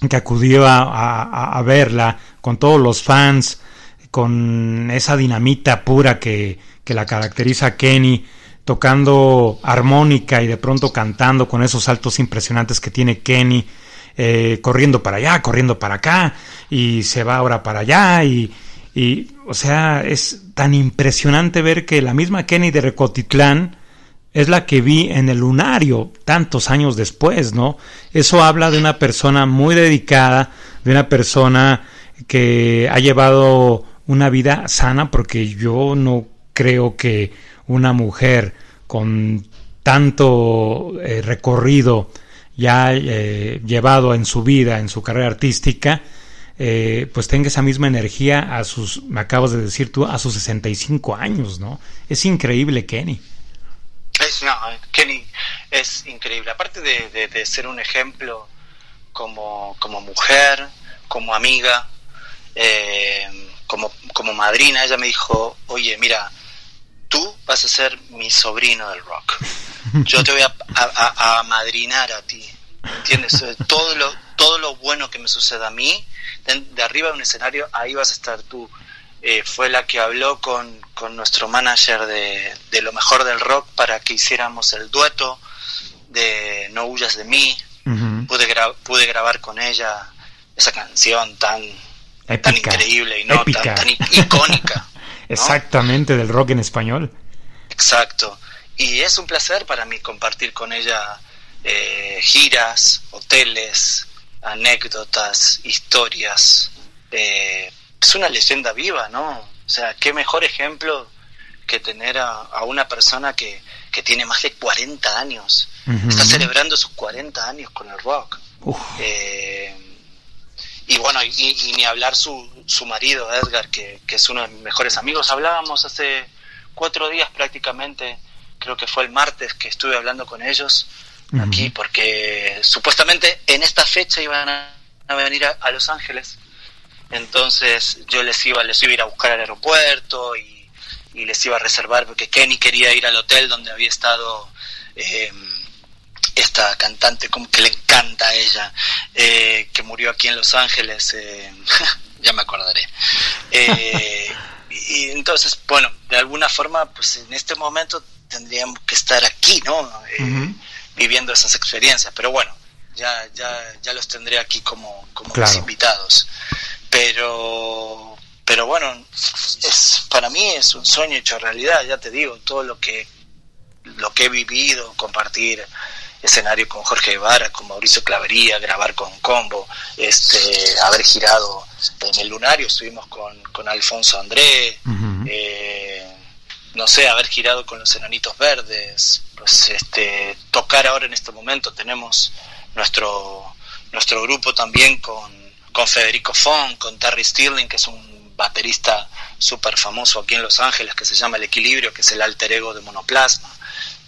que acudió a, verla, con todos los fans, con esa dinamita pura que, que la caracteriza a Kenny, tocando armónica y de pronto cantando con esos saltos impresionantes que tiene Kenny, eh, corriendo para allá, corriendo para acá, y se va ahora para allá, y, Y, o sea, es tan impresionante ver que la misma Kenny de Recotitlán es la que vi en el lunario tantos años después, ¿no? Eso habla de una persona muy dedicada, de una persona que ha llevado una vida sana, porque yo no creo que una mujer con tanto eh, recorrido ya eh, llevado en su vida, en su carrera artística, eh, pues tenga esa misma energía a sus, me acabas de decir tú, a sus 65 años, ¿no? Es increíble, Kenny. Es, no, Kenny es increíble. Aparte de, ser un ejemplo como, como mujer, como amiga, como, como madrina, ella me dijo, oye, mira, tú vas a ser mi sobrino del rock. Yo te voy a, a, madrinar a ti. ¿Entiendes? *laughs* Todo lo, todo lo bueno que me suceda a mí, de, arriba de un escenario, ahí vas a estar tú. Eh, fue la que habló con, con nuestro manager de, de, lo mejor del rock para que hiciéramos el dueto de No huyas de mí. pude, pude grabar con ella esa canción tan, tan increíble y no tan, tan icónica. *laughs* Exactamente, del rock en español. Exacto. Y es un placer para mí compartir con ella eh, giras, hoteles, anécdotas, historias. Eh, es una leyenda viva, ¿no? O sea, qué mejor ejemplo que tener a, una persona que, que, tiene más de 40 años. Está celebrando sus 40 años con el rock. Eh, y bueno, y, ni hablar su, su marido, Edgar, que, que, es uno de mis mejores amigos. Hablábamos hace cuatro días prácticamente, creo que fue el martes que estuve hablando con ellos aquí, porque supuestamente en esta fecha iban a, venir a, Los Ángeles. Entonces yo les iba, les iba a ir a buscar al aeropuerto y, y les iba a reservar, porque Kenny quería ir al hotel donde había estado. Eh, esta cantante como que le encanta ella, eh, que murió aquí en Los Ángeles, eh, *laughs* ya me acordaré. Eh, y entonces, bueno, de alguna forma, pues en este momento tendríamos que estar aquí, ¿no? Viviendo esas experiencias, pero bueno, ya, ya, ya los tendré aquí como, como invitados. Pero, pero bueno, es, para mí es un sueño hecho realidad, ya te digo, todo lo que, lo que he vivido, compartir escenario con Jorge Guevara, con Mauricio Clavería, grabar con Combo, este, haber girado en el Lunario, estuvimos con, con Alfonso André, eh, no sé, haber girado con los Enanitos Verdes, pues este, tocar ahora en este momento, tenemos nuestro, nuestro grupo también con, con Federico Fon, con Terry Stirling, que es un baterista súper famoso aquí en Los Ángeles, que se llama El Equilibrio, que es el alter ego de Monoplasma.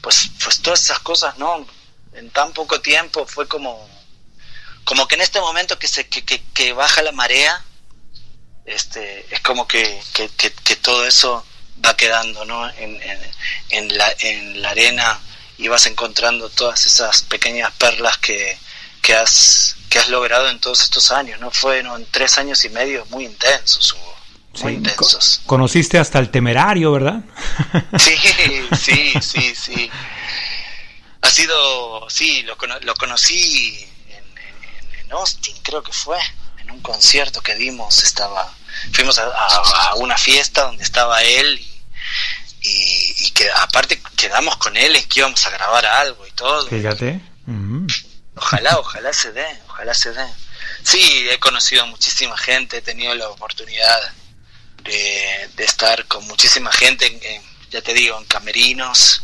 Pues, pues todas esas cosas, ¿no? En tan poco tiempo fue como como que en este momento que se que, que, baja la marea este es como que, que, todo eso va quedando ¿no? en, en, la, en la arena y vas encontrando todas esas pequeñas perlas que, que has que has logrado en todos estos años no fueron tres años y medio muy intensos muy intensos. Conociste hasta el temerario verdad sí sí sí sí ha sido, sí, lo, lo conocí en, Austin, creo que fue, en un concierto que dimos, estaba, fuimos a, una fiesta donde estaba él y, y, que aparte quedamos con él en que íbamos a grabar algo y todo. Fíjate. Ojalá, ojalá se dé, ojalá se dé. Sí, he conocido a muchísima gente, he tenido la oportunidad de, de estar con muchísima gente, ya te digo, en camerinos,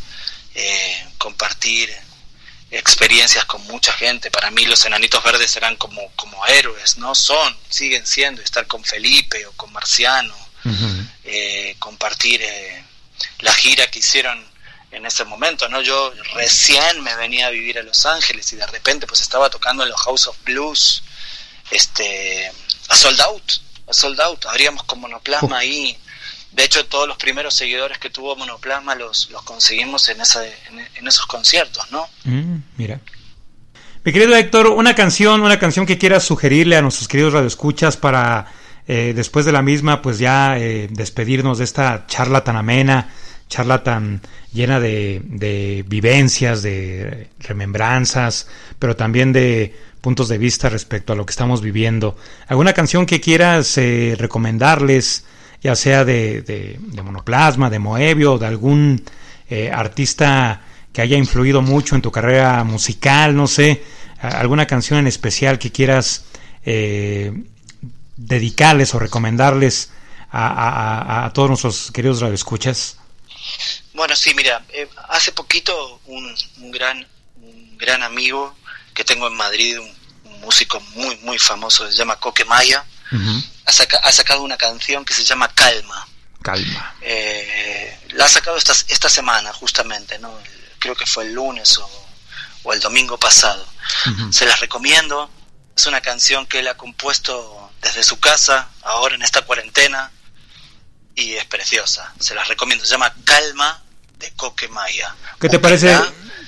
eh, compartir experiencias con mucha gente. Para mí los enanitos verdes serán como, como héroes, ¿no? Son, siguen siendo, estar con Felipe o con Marciano, eh, compartir eh, la gira que hicieron en ese momento, ¿no? Yo recién me venía a vivir a Los Ángeles y de repente pues estaba tocando en los House of Blues, este, a Sold Out, a Sold Out, abríamos con monoplasma ahí de hecho, todos los primeros seguidores que tuvo Monoplasma los, los conseguimos en, esa, en, esos conciertos, ¿no? Mm, mira. Mi querido Héctor, una canción, una canción que quieras sugerirle a nuestros queridos radioescuchas para eh, después de la misma, pues ya eh, despedirnos de esta charla tan amena, charla tan llena de, vivencias, de remembranzas, pero también de puntos de vista respecto a lo que estamos viviendo. ¿Alguna canción que quieras eh, recomendarles? Ya sea de, de, Monoplasma, de Moebio, de algún eh, artista que haya influido mucho en tu carrera musical, no sé, alguna canción en especial que quieras eh, dedicarles o recomendarles a, todos nuestros queridos radioescuchas? Bueno, sí, mira, eh, hace poquito un, gran, un gran amigo que tengo en Madrid, un, músico muy, muy famoso, se llama Coque Maya, ha, sacado una canción que se llama Calma. Calma. Eh, la ha sacado esta, esta semana, justamente, ¿no? creo que fue el lunes o, o el domingo pasado. Se las recomiendo. Es una canción que él ha compuesto desde su casa, ahora en esta cuarentena, y es preciosa. Se las recomiendo. Se llama Calma de Coque Maya. ¿Qué te parece?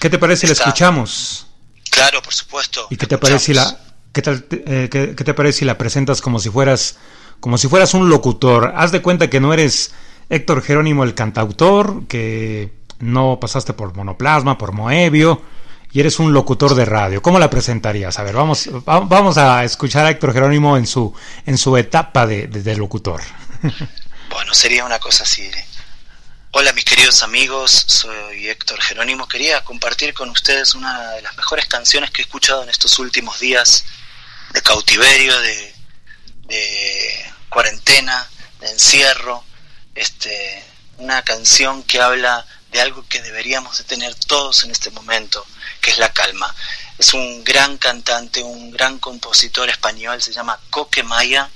¿Qué te parece? La escuchamos. Claro, por supuesto. ¿Y qué te parece la qué, tal, eh, qué, te parece si la presentas como si fueras como si fueras un locutor? Haz de cuenta que no eres Héctor Jerónimo el cantautor, que no pasaste por Monoplasma, por Moebio y eres un locutor de radio. ¿Cómo la presentarías? A ver, vamos, vamos a escuchar a Héctor Jerónimo en su, en su etapa de, de, locutor. *laughs* Bueno, sería una cosa así. Hola mis queridos amigos, soy Héctor Jerónimo. Quería compartir con ustedes una de las mejores canciones que he escuchado en estos últimos días de cautiverio, de, de cuarentena, de encierro. Este, una canción que habla de algo que deberíamos de tener todos en este momento, que es la calma. Es un gran cantante, un gran compositor español, se llama Coque Maya.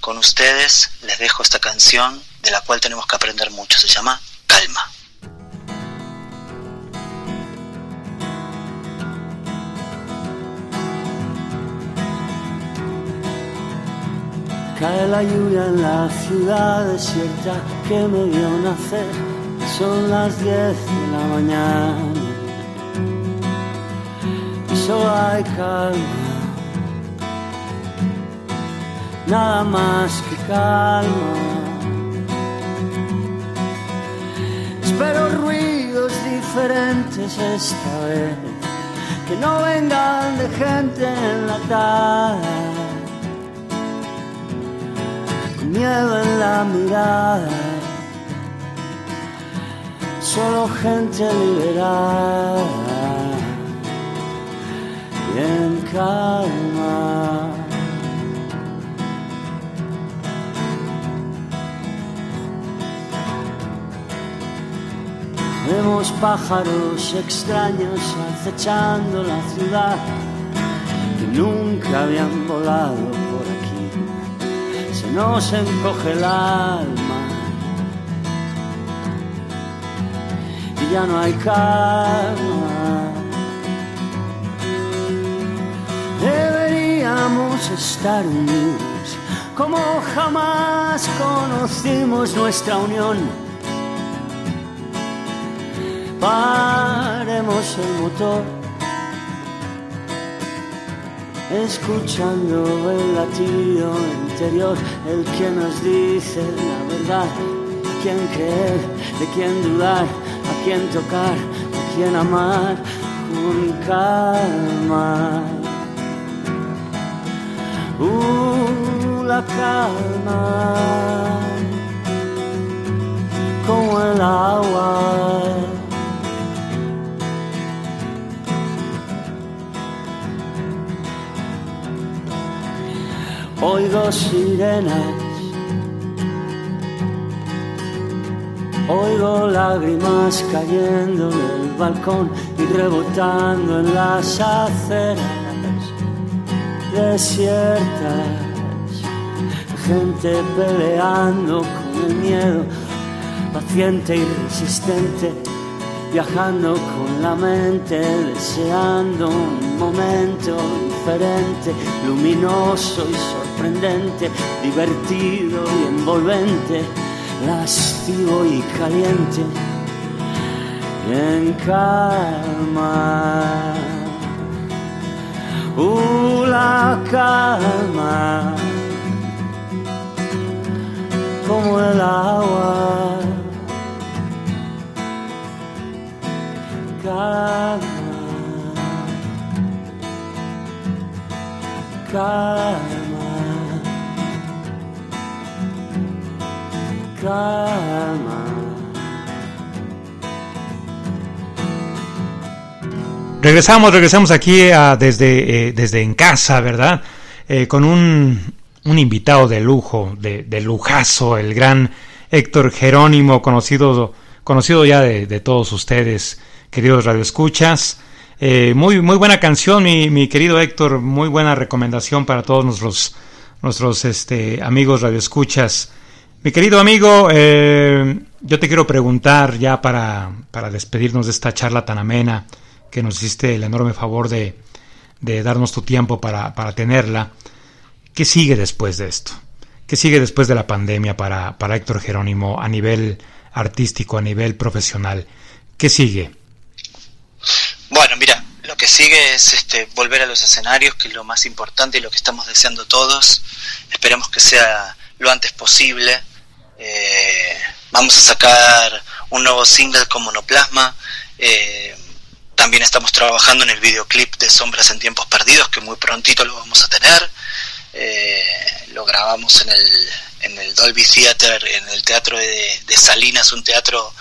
Con ustedes les dejo esta canción de la cual tenemos que aprender mucho, se llama Calma. Cae la lluvia en la ciudad desierta que me vio nacer. Son las diez de la mañana solo hay calma, nada más que calma. Espero ruidos diferentes esta vez, que no vengan de gente enlatada, miedo en la mirada, solo gente liberada en calma. Vemos pájaros extraños acechando la ciudad que nunca habían volado. Se nos encoge el alma y ya no hay calma. Deberíamos estar unidos como jamás conocimos nuestra unión. Paremos el motor, escuchando el latido interior, el que nos dice la verdad, quién creer, de quién dudar, a quién tocar, a quién amar con calma. Uh, la calma, como el agua. Oigo sirenas, oigo lágrimas cayendo del balcón y rebotando en las aceras desiertas, gente peleando con el miedo, paciente y resistente, viajando con la mente, deseando un momento diferente, luminoso y sorprendente, divertido y envolvente, lascivo y caliente, en calma. Uh, la calma, como el agua. Calma, calma, Regresamos, regresamos aquí desde, eh, desde en casa, ¿verdad? Eh, con un, un, invitado de lujo, de, lujazo, el gran Héctor Jerónimo, conocido, conocido ya de, de todos ustedes, queridos radioescuchas. Eh, muy, muy buena canción, mi, mi, querido Héctor, muy buena recomendación para todos nuestros, nuestros este, amigos radioescuchas. Mi querido amigo, eh, yo te quiero preguntar ya para, para despedirnos de esta charla tan amena que nos hiciste el enorme favor de, de darnos tu tiempo para, para, tenerla. ¿Qué sigue después de esto? ¿Qué sigue después de la pandemia para, para Héctor Jerónimo a nivel artístico, a nivel profesional? ¿Qué sigue? Bueno, mira, lo que sigue es este, volver a los escenarios, que es lo más importante y lo que estamos deseando todos. Esperemos que sea lo antes posible. Eh, vamos a sacar un nuevo single con Monoplasma. Eh, también estamos trabajando en el videoclip de Sombras en Tiempos Perdidos, que muy prontito lo vamos a tener. Eh, lo grabamos en el, en el Dolby Theater, en el teatro de, Salinas, un teatro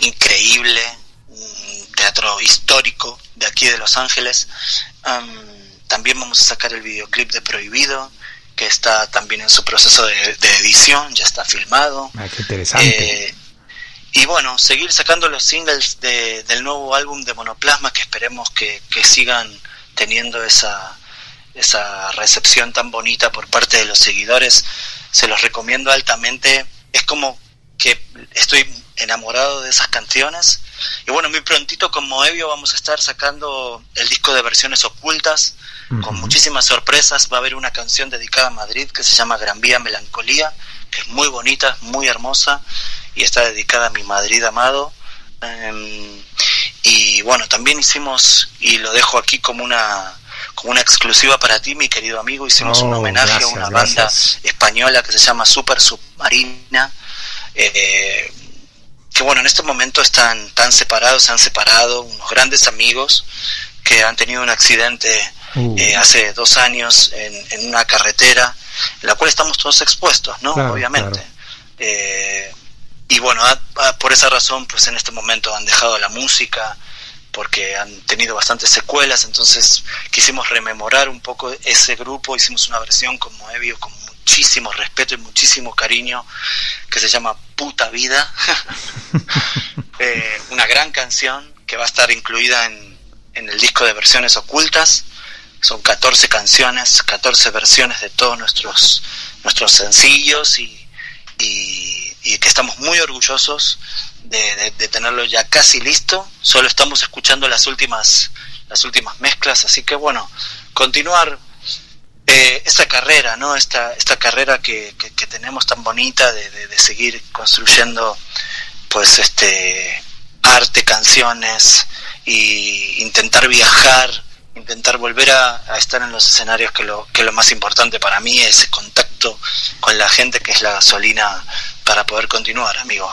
increíble, un teatro histórico de aquí de Los Ángeles. También vamos a sacar el videoclip de Prohibido, que está también en su proceso de, de edición, ya está filmado. Ah, qué interesante. Eh, y bueno, seguir sacando los singles de, del nuevo álbum de Monoplasma, que esperemos que, que sigan teniendo esa, esa recepción tan bonita por parte de los seguidores. Se los recomiendo altamente. Es como que estoy enamorado de esas canciones. Y bueno, muy prontito con Moebio vamos a estar sacando el disco de versiones ocultas, uh -huh. con muchísimas sorpresas. Va a haber una canción dedicada a Madrid que se llama Gran Vía Melancolía, que es muy bonita, muy hermosa, y está dedicada a mi Madrid amado. Um, y bueno, también hicimos, y lo dejo aquí como una como una exclusiva para ti, mi querido amigo, hicimos oh, un homenaje gracias, a una banda española que se llama Super Submarina. Eh, que bueno, en este momento están tan separados, se han separado unos grandes amigos que han tenido un accidente uh. eh, hace dos años en, en, una carretera, en la cual estamos todos expuestos, ¿no? Claro, Obviamente. Claro. Eh, y bueno, a, a, por esa razón, pues en este momento han dejado la música, porque han tenido bastantes secuelas, entonces quisimos rememorar un poco ese grupo, hicimos una versión con Moebio, con muchísimo respeto y muchísimo cariño, que se llama Puta Vida, *laughs* eh, una gran canción que va a estar incluida en, en, el disco de versiones ocultas, son 14 canciones, 14 versiones de todos nuestros, nuestros sencillos y, y, que estamos muy orgullosos de, tenerlo ya casi listo, solo estamos escuchando las últimas, las últimas mezclas, así que bueno, continuar eh, esta carrera, ¿no? Esta, esta carrera que, que, que tenemos tan bonita de, de, seguir construyendo, pues, este, arte, canciones, y intentar viajar, intentar volver a, estar en los escenarios, que lo, que lo más importante para mí, ese contacto con la gente que es la gasolina para poder continuar, amigo.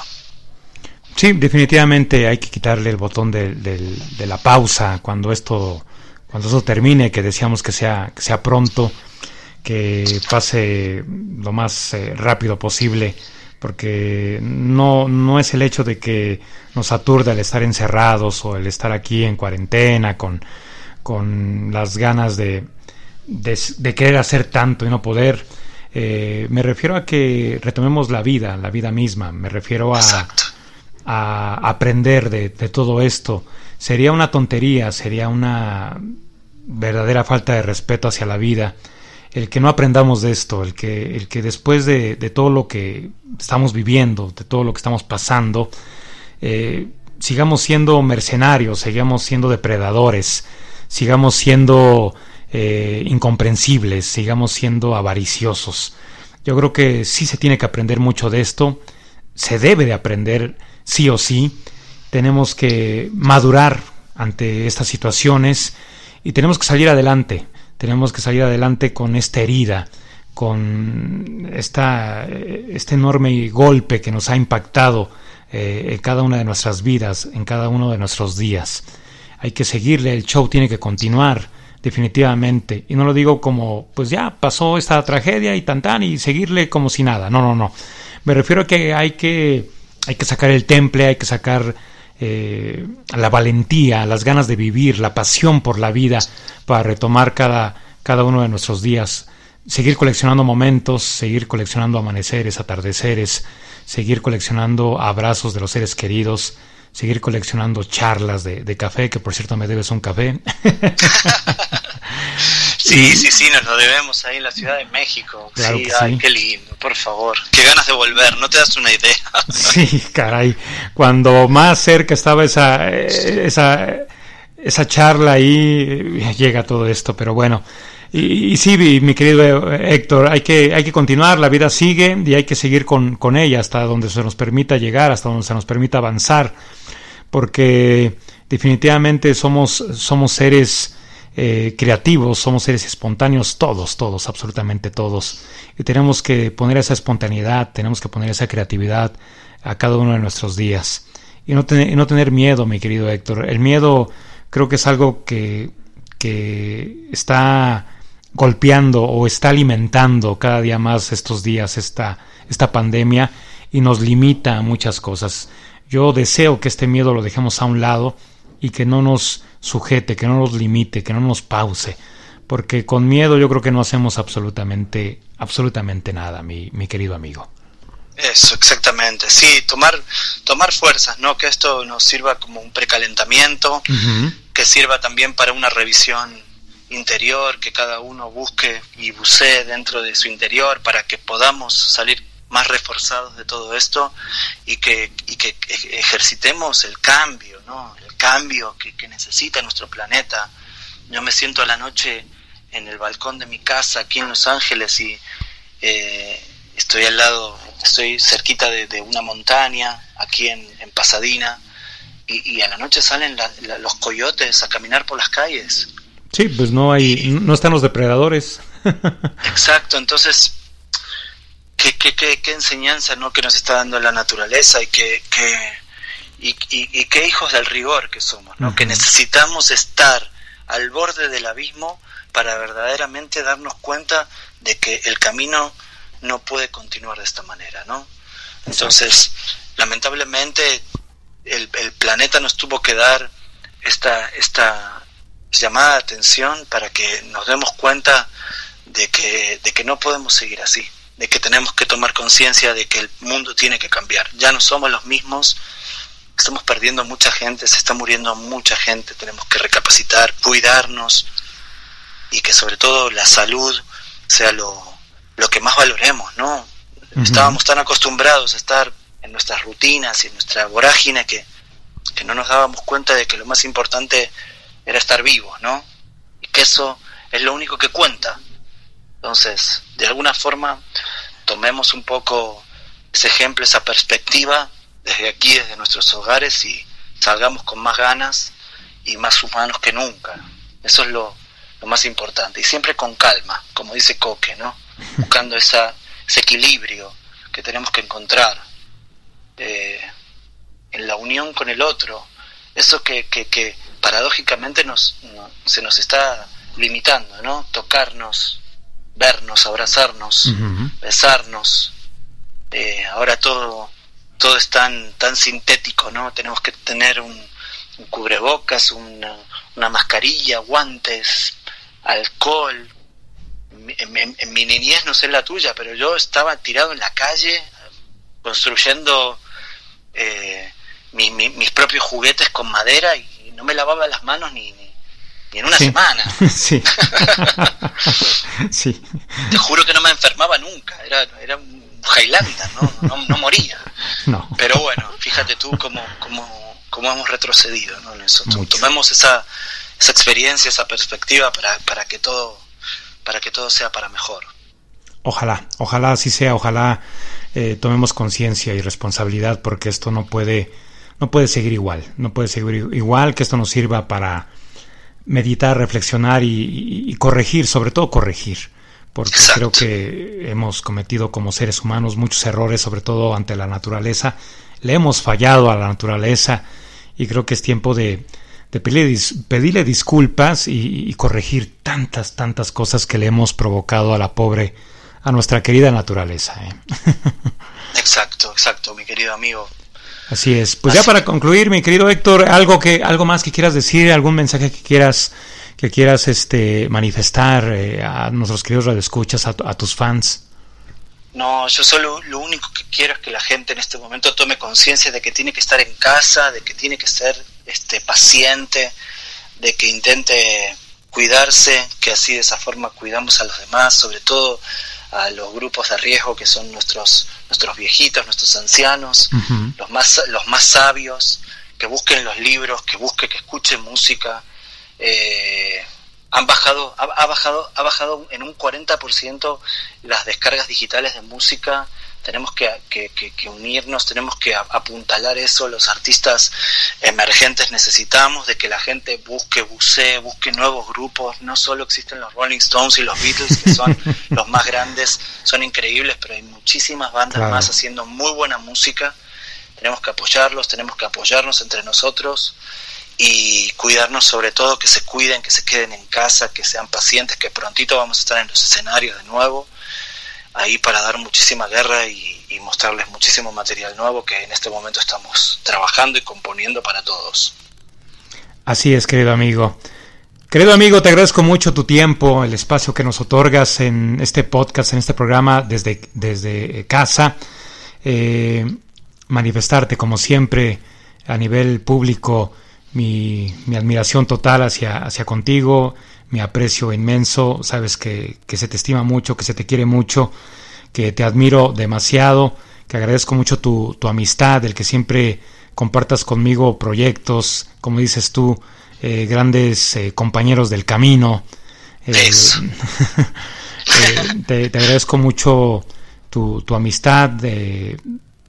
Sí, definitivamente hay que quitarle el botón de, de, de la pausa cuando esto cuando eso termine, que deseamos que sea, que sea pronto, que pase lo más eh, rápido posible, porque no, no es el hecho de que nos aturde el estar encerrados o el estar aquí en cuarentena con, con las ganas de, de, de querer hacer tanto y no poder. Eh, me refiero a que retomemos la vida, la vida misma, me refiero a, a aprender de, de todo esto. Sería una tontería, sería una verdadera falta de respeto hacia la vida el que no aprendamos de esto, el que, el que después de, de todo lo que estamos viviendo, de todo lo que estamos pasando, eh, sigamos siendo mercenarios, sigamos siendo depredadores, sigamos siendo eh, incomprensibles, sigamos siendo avariciosos. Yo creo que sí se tiene que aprender mucho de esto, se debe de aprender sí o sí, tenemos que madurar ante estas situaciones, y tenemos que salir adelante, tenemos que salir adelante con esta herida, con esta, este enorme golpe que nos ha impactado eh, en cada una de nuestras vidas, en cada uno de nuestros días. Hay que seguirle, el show tiene que continuar, definitivamente. Y no lo digo como, pues ya pasó esta tragedia y tan tan y seguirle como si nada. No, no, no. Me refiero a que hay que, hay que sacar el temple, hay que sacar eh, la valentía, las ganas de vivir, la pasión por la vida para retomar cada, cada uno de nuestros días. Seguir coleccionando momentos, seguir coleccionando amaneceres, atardeceres, seguir coleccionando abrazos de los seres queridos, seguir coleccionando charlas de, de café, que por cierto me debes un café. *laughs* Sí, sí, sí, nos lo debemos ahí en la Ciudad de México. sí, ay, qué lindo, por favor. Qué ganas de volver, no te das una idea. *laughs* sí, caray. Cuando más cerca estaba esa, esa, esa charla ahí, llega todo esto, pero bueno. Y, sí, mi querido Héctor, hay que, hay que continuar, la vida sigue y hay que seguir con, con ella hasta donde se nos permita llegar, hasta donde se nos permita avanzar, porque definitivamente somos, somos seres eh, creativos, somos seres espontáneos, todos, todos, absolutamente todos. Y tenemos que poner esa espontaneidad, tenemos que poner esa creatividad a cada uno de nuestros días. Y no, no tener miedo, mi querido Héctor. El miedo creo que es algo que, que está golpeando o está alimentando cada día más estos días esta, esta pandemia y nos limita a muchas cosas. Yo deseo que este miedo lo dejemos a un lado y que no nos sujete, que no nos limite, que no nos pause, porque con miedo yo creo que no hacemos absolutamente, absolutamente nada, mi, mi querido amigo. Eso, exactamente. Sí, tomar, tomar fuerzas, ¿no? Que esto nos sirva como un precalentamiento, que sirva también para una revisión interior, que cada uno busque y bucee dentro de su interior para que podamos salir más reforzados de todo esto y que, y que ejercitemos el cambio, ¿no? cambio que, necesita nuestro planeta. Yo me siento a la noche en el balcón de mi casa aquí en Los Ángeles y eh, estoy al lado, estoy cerquita de, una montaña aquí en, Pasadena y, a la noche salen los coyotes a caminar por las calles. Sí, pues no hay, no están los depredadores. *laughs* Exacto, entonces qué, qué, qué, qué enseñanza ¿no? que nos está dando la naturaleza y que, que y, qué hijos del rigor que somos, ¿no? Que necesitamos estar al borde del abismo para verdaderamente darnos cuenta de que el camino no puede continuar de esta manera, ¿no? Entonces, lamentablemente, el, planeta nos tuvo que dar esta, esta llamada de atención para que nos demos cuenta de que, de que no podemos seguir así, de que tenemos que tomar conciencia de que el mundo tiene que cambiar. Ya no somos los mismos, estamos perdiendo mucha gente, se está muriendo mucha gente, tenemos que recapacitar, cuidarnos y que sobre todo la salud sea lo, lo que más valoremos, ¿no? Estábamos tan acostumbrados a estar en nuestras rutinas y en nuestra vorágine que, que no nos dábamos cuenta de que lo más importante era estar vivos, ¿no? Y que eso es lo único que cuenta. Entonces, de alguna forma, tomemos un poco ese ejemplo, esa perspectiva desde aquí, desde nuestros hogares y salgamos con más ganas y más humanos que nunca. Eso es lo, más importante. Y siempre con calma, como dice Coque, ¿no? *laughs* Buscando esa, ese equilibrio que tenemos que encontrar eh, en la unión con el otro. Eso que, que, paradójicamente nos, se nos está limitando, ¿no? Tocarnos, vernos, abrazarnos, besarnos. Eh, ahora todo todo es tan, tan sintético, ¿no? Tenemos que tener un, cubrebocas, una, una, mascarilla, guantes, alcohol. En, mi niñez, no sé la tuya, pero yo estaba tirado en la calle construyendo eh, mis propios juguetes con madera y no me lavaba las manos ni, ni, en una semana. *laughs* Sí. *laughs* sí. Te juro que no me enfermaba nunca, era, era un Highlander, ¿no? No, moría. *laughs* No. Pero bueno, fíjate tú cómo, cómo, cómo hemos retrocedido ¿no? en eso. Tomemos esa, esa experiencia, esa perspectiva para, para, que todo, para que todo sea para mejor. Ojalá, ojalá así sea, ojalá eh, tomemos conciencia y responsabilidad porque esto no puede, no puede seguir igual, no puede seguir igual, que esto nos sirva para meditar, reflexionar y corregir, sobre todo corregir porque creo que hemos cometido como seres humanos muchos errores, sobre todo ante la naturaleza. Le hemos fallado a la naturaleza y creo que es tiempo de, pedirle, disculpas y, corregir tantas, tantas cosas que le hemos provocado a la pobre, a nuestra querida naturaleza. ¿eh? *laughs* Exacto, exacto, mi querido amigo. Así es. Pues ya para concluir, mi querido Héctor, algo que, algo más que quieras decir, algún mensaje que quieras, que quieras este manifestar eh, a nuestros queridos radioescuchas, a, a tus fans. No, yo solo lo único que quiero es que la gente en este momento tome conciencia de que tiene que estar en casa, de que tiene que ser este paciente, de que intente cuidarse, que así de esa forma cuidamos a los demás, sobre todo a los grupos de riesgo que son nuestros nuestros viejitos, nuestros ancianos, los más los más sabios, que busquen los libros, que busquen, que escuchen música. Eh, han bajado, ha, bajado, ha bajado en un 40% las descargas digitales de música. Tenemos que, que, unirnos, tenemos que apuntalar eso. Los artistas emergentes necesitamos de que la gente busque, bucee, busque nuevos grupos. No solo existen los Rolling Stones y los Beatles, que son *laughs* los más grandes, son increíbles, pero hay muchísimas bandas más haciendo muy buena música. Tenemos que apoyarlos, tenemos que apoyarnos entre nosotros y cuidarnos sobre todo, que se cuiden, que se queden en casa, que sean pacientes, que prontito vamos a estar en los escenarios de nuevo, ahí para dar muchísima guerra y, mostrarles muchísimo material nuevo que en este momento estamos trabajando y componiendo para todos. Así es, querido amigo. Querido amigo, te agradezco mucho tu tiempo, el espacio que nos otorgas en este podcast, en este programa desde, desde casa. Eh, manifestarte como siempre a nivel público mi, mi admiración total hacia, hacia contigo, mi aprecio inmenso, sabes que, que, se te estima mucho, que se te quiere mucho, que te admiro demasiado, que agradezco mucho tu, tu amistad, el que siempre compartas conmigo proyectos, como dices tú, eh, grandes eh, compañeros del camino. Eh, *laughs* te, te, agradezco mucho tu, tu amistad,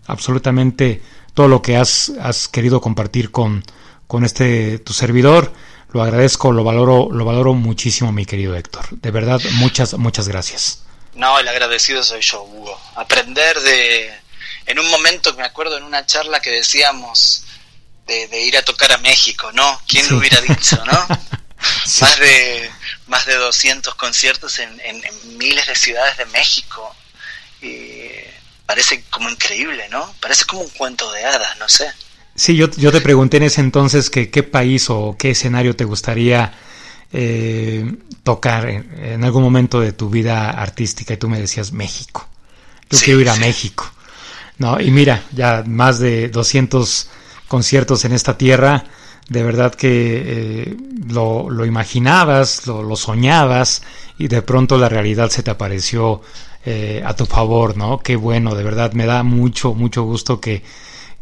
absolutamente todo lo que has, has querido compartir con, con este tu servidor. Lo agradezco, lo valoro, lo valoro muchísimo, mi querido Héctor. De verdad, muchas, muchas gracias. No, el agradecido soy yo, Hugo. Aprender de, en un momento me acuerdo en una charla que decíamos de, ir a tocar a México, ¿no? ¿Quién lo hubiera dicho, no? *laughs* Más de más de 200 conciertos en, en, miles de ciudades de México. Y parece como increíble, ¿no? Parece como un cuento de hadas, no sé. Sí, yo, yo te pregunté en ese entonces que qué país o qué escenario te gustaría eh, tocar en, algún momento de tu vida artística y tú me decías México. Yo quiero ir a México. ¿no? Y mira, ya más de 200 conciertos en esta tierra, de verdad que eh, lo, lo, imaginabas, lo, lo, soñabas y de pronto la realidad se te apareció eh, a tu favor, ¿no? Qué bueno, de verdad me da mucho, mucho gusto que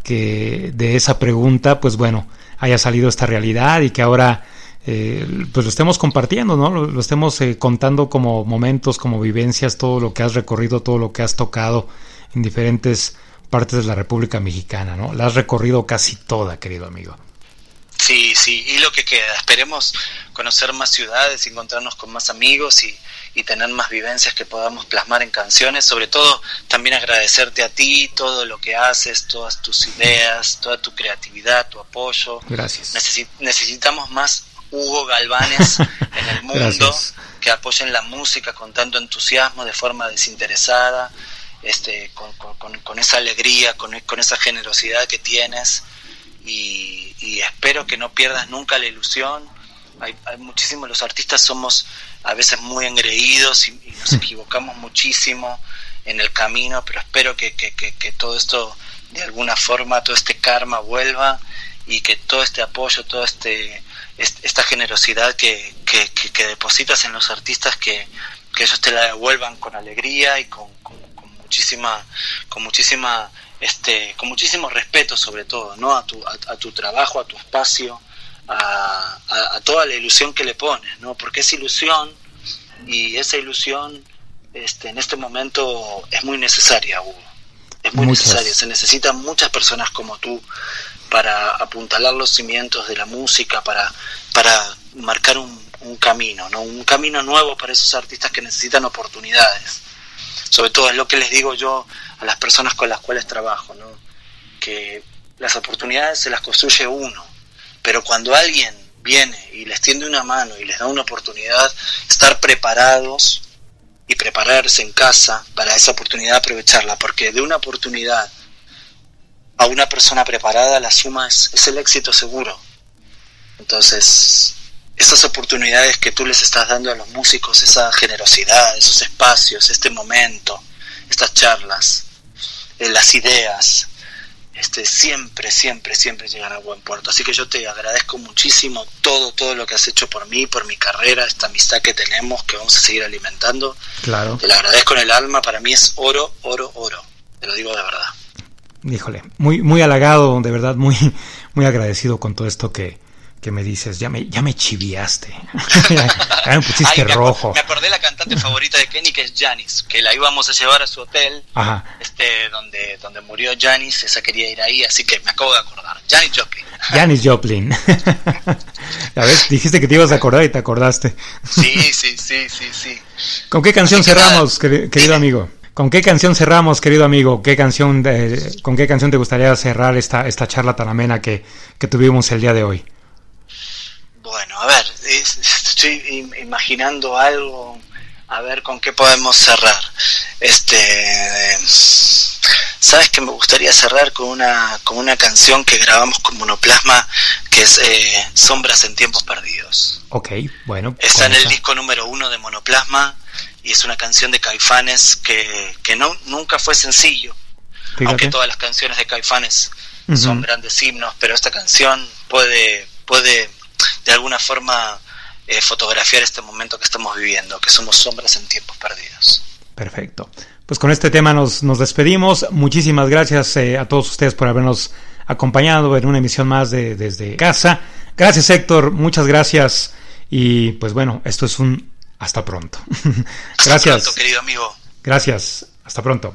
que de esa pregunta, pues bueno, haya salido esta realidad y que ahora eh, pues lo estemos compartiendo, ¿no? Lo, estemos eh, contando como momentos, como vivencias, todo lo que has recorrido, todo lo que has tocado en diferentes partes de la República Mexicana, ¿no? La has recorrido casi toda, querido amigo. Sí, sí, y lo que queda, esperemos conocer más ciudades, encontrarnos con más amigos y, y tener más vivencias que podamos plasmar en canciones. Sobre todo, también agradecerte a ti todo lo que haces, todas tus ideas, toda tu creatividad, tu apoyo. Gracias. necesitamos más Hugo Galvanes *laughs* en el mundo que apoyen la música con tanto entusiasmo, de forma desinteresada, este, con, con, con esa alegría, con, con esa generosidad que tienes. Y, y espero que no pierdas nunca la ilusión. Hay, hay muchísimos, los artistas somos a veces muy engreídos y, nos equivocamos muchísimo en el camino, pero espero que, que, que, todo esto, de alguna forma, todo este karma vuelva y que todo este apoyo, toda este, esta generosidad que, que, depositas en los artistas, que, que ellos te la devuelvan con alegría y con, con, muchísima, con muchísima, este, con muchísimo respeto sobre todo, ¿no? A tu, a tu trabajo, a tu espacio, a, toda la ilusión que le pones, ¿no? Porque es ilusión y esa ilusión este, en este momento es muy necesaria, Hugo. Es muy necesaria. Se necesitan muchas personas como tú para apuntalar los cimientos de la música, para, para marcar un, un camino, ¿no? Un camino nuevo para esos artistas que necesitan oportunidades. Sobre todo es lo que les digo yo a las personas con las cuales trabajo, ¿no? Que las oportunidades se las construye uno pero cuando alguien viene y les tiende una mano y les da una oportunidad, estar preparados y prepararse en casa para esa oportunidad, aprovecharla, porque de una oportunidad a una persona preparada la suma es, es el éxito seguro. Entonces, esas oportunidades que tú les estás dando a los músicos, esa generosidad, esos espacios, este momento, estas charlas, eh, las ideas, este, siempre, siempre, siempre llegan a buen puerto. Así que yo te agradezco muchísimo todo, todo lo que has hecho por mí, por mi carrera, esta amistad que tenemos, que vamos a seguir alimentando. Claro. Te lo agradezco en el alma, para mí es oro, oro, oro. Te lo digo de verdad. Híjole, muy, muy halagado, de verdad, muy, muy agradecido con todo esto que, que me dices, ya me, ya me chiviaste. ya *laughs* me pusiste rojo. me acordé la cantante favorita de Kenny, que es Janis, que la íbamos a llevar a su hotel, Ajá. este donde, donde murió Janis, esa quería ir ahí, así que me acabo de acordar. Janis Joplin. *laughs* Janis Joplin. *laughs* ya ves, dijiste que te ibas a acordar y te acordaste. sí, sí, sí, sí, sí. ¿Con qué canción cerramos, querido amigo? ¿Con qué canción cerramos, querido amigo? ¿Qué canción de, ¿Con qué canción te gustaría cerrar esta, esta charla tan amena que, que tuvimos el día de hoy? Bueno, a ver, estoy imaginando algo, a ver con qué podemos cerrar. Este, sabes que me gustaría cerrar con una con una canción que grabamos con Monoplasma, que es eh, Sombras en tiempos perdidos. Ok, bueno. Está en el disco número uno de Monoplasma y es una canción de Caifanes que, que no nunca fue sencillo, aunque todas las canciones de Caifanes son grandes himnos, pero esta canción puede puede de alguna forma eh, fotografiar este momento que estamos viviendo, que somos sombras en tiempos perdidos. Perfecto. Pues con este tema nos, nos despedimos. Muchísimas gracias eh, a todos ustedes por habernos acompañado en una emisión más de Desde Casa. Gracias Héctor, muchas gracias. Y pues bueno, esto es un hasta pronto. *laughs* gracias. Hasta pronto, querido amigo. Gracias. Hasta pronto.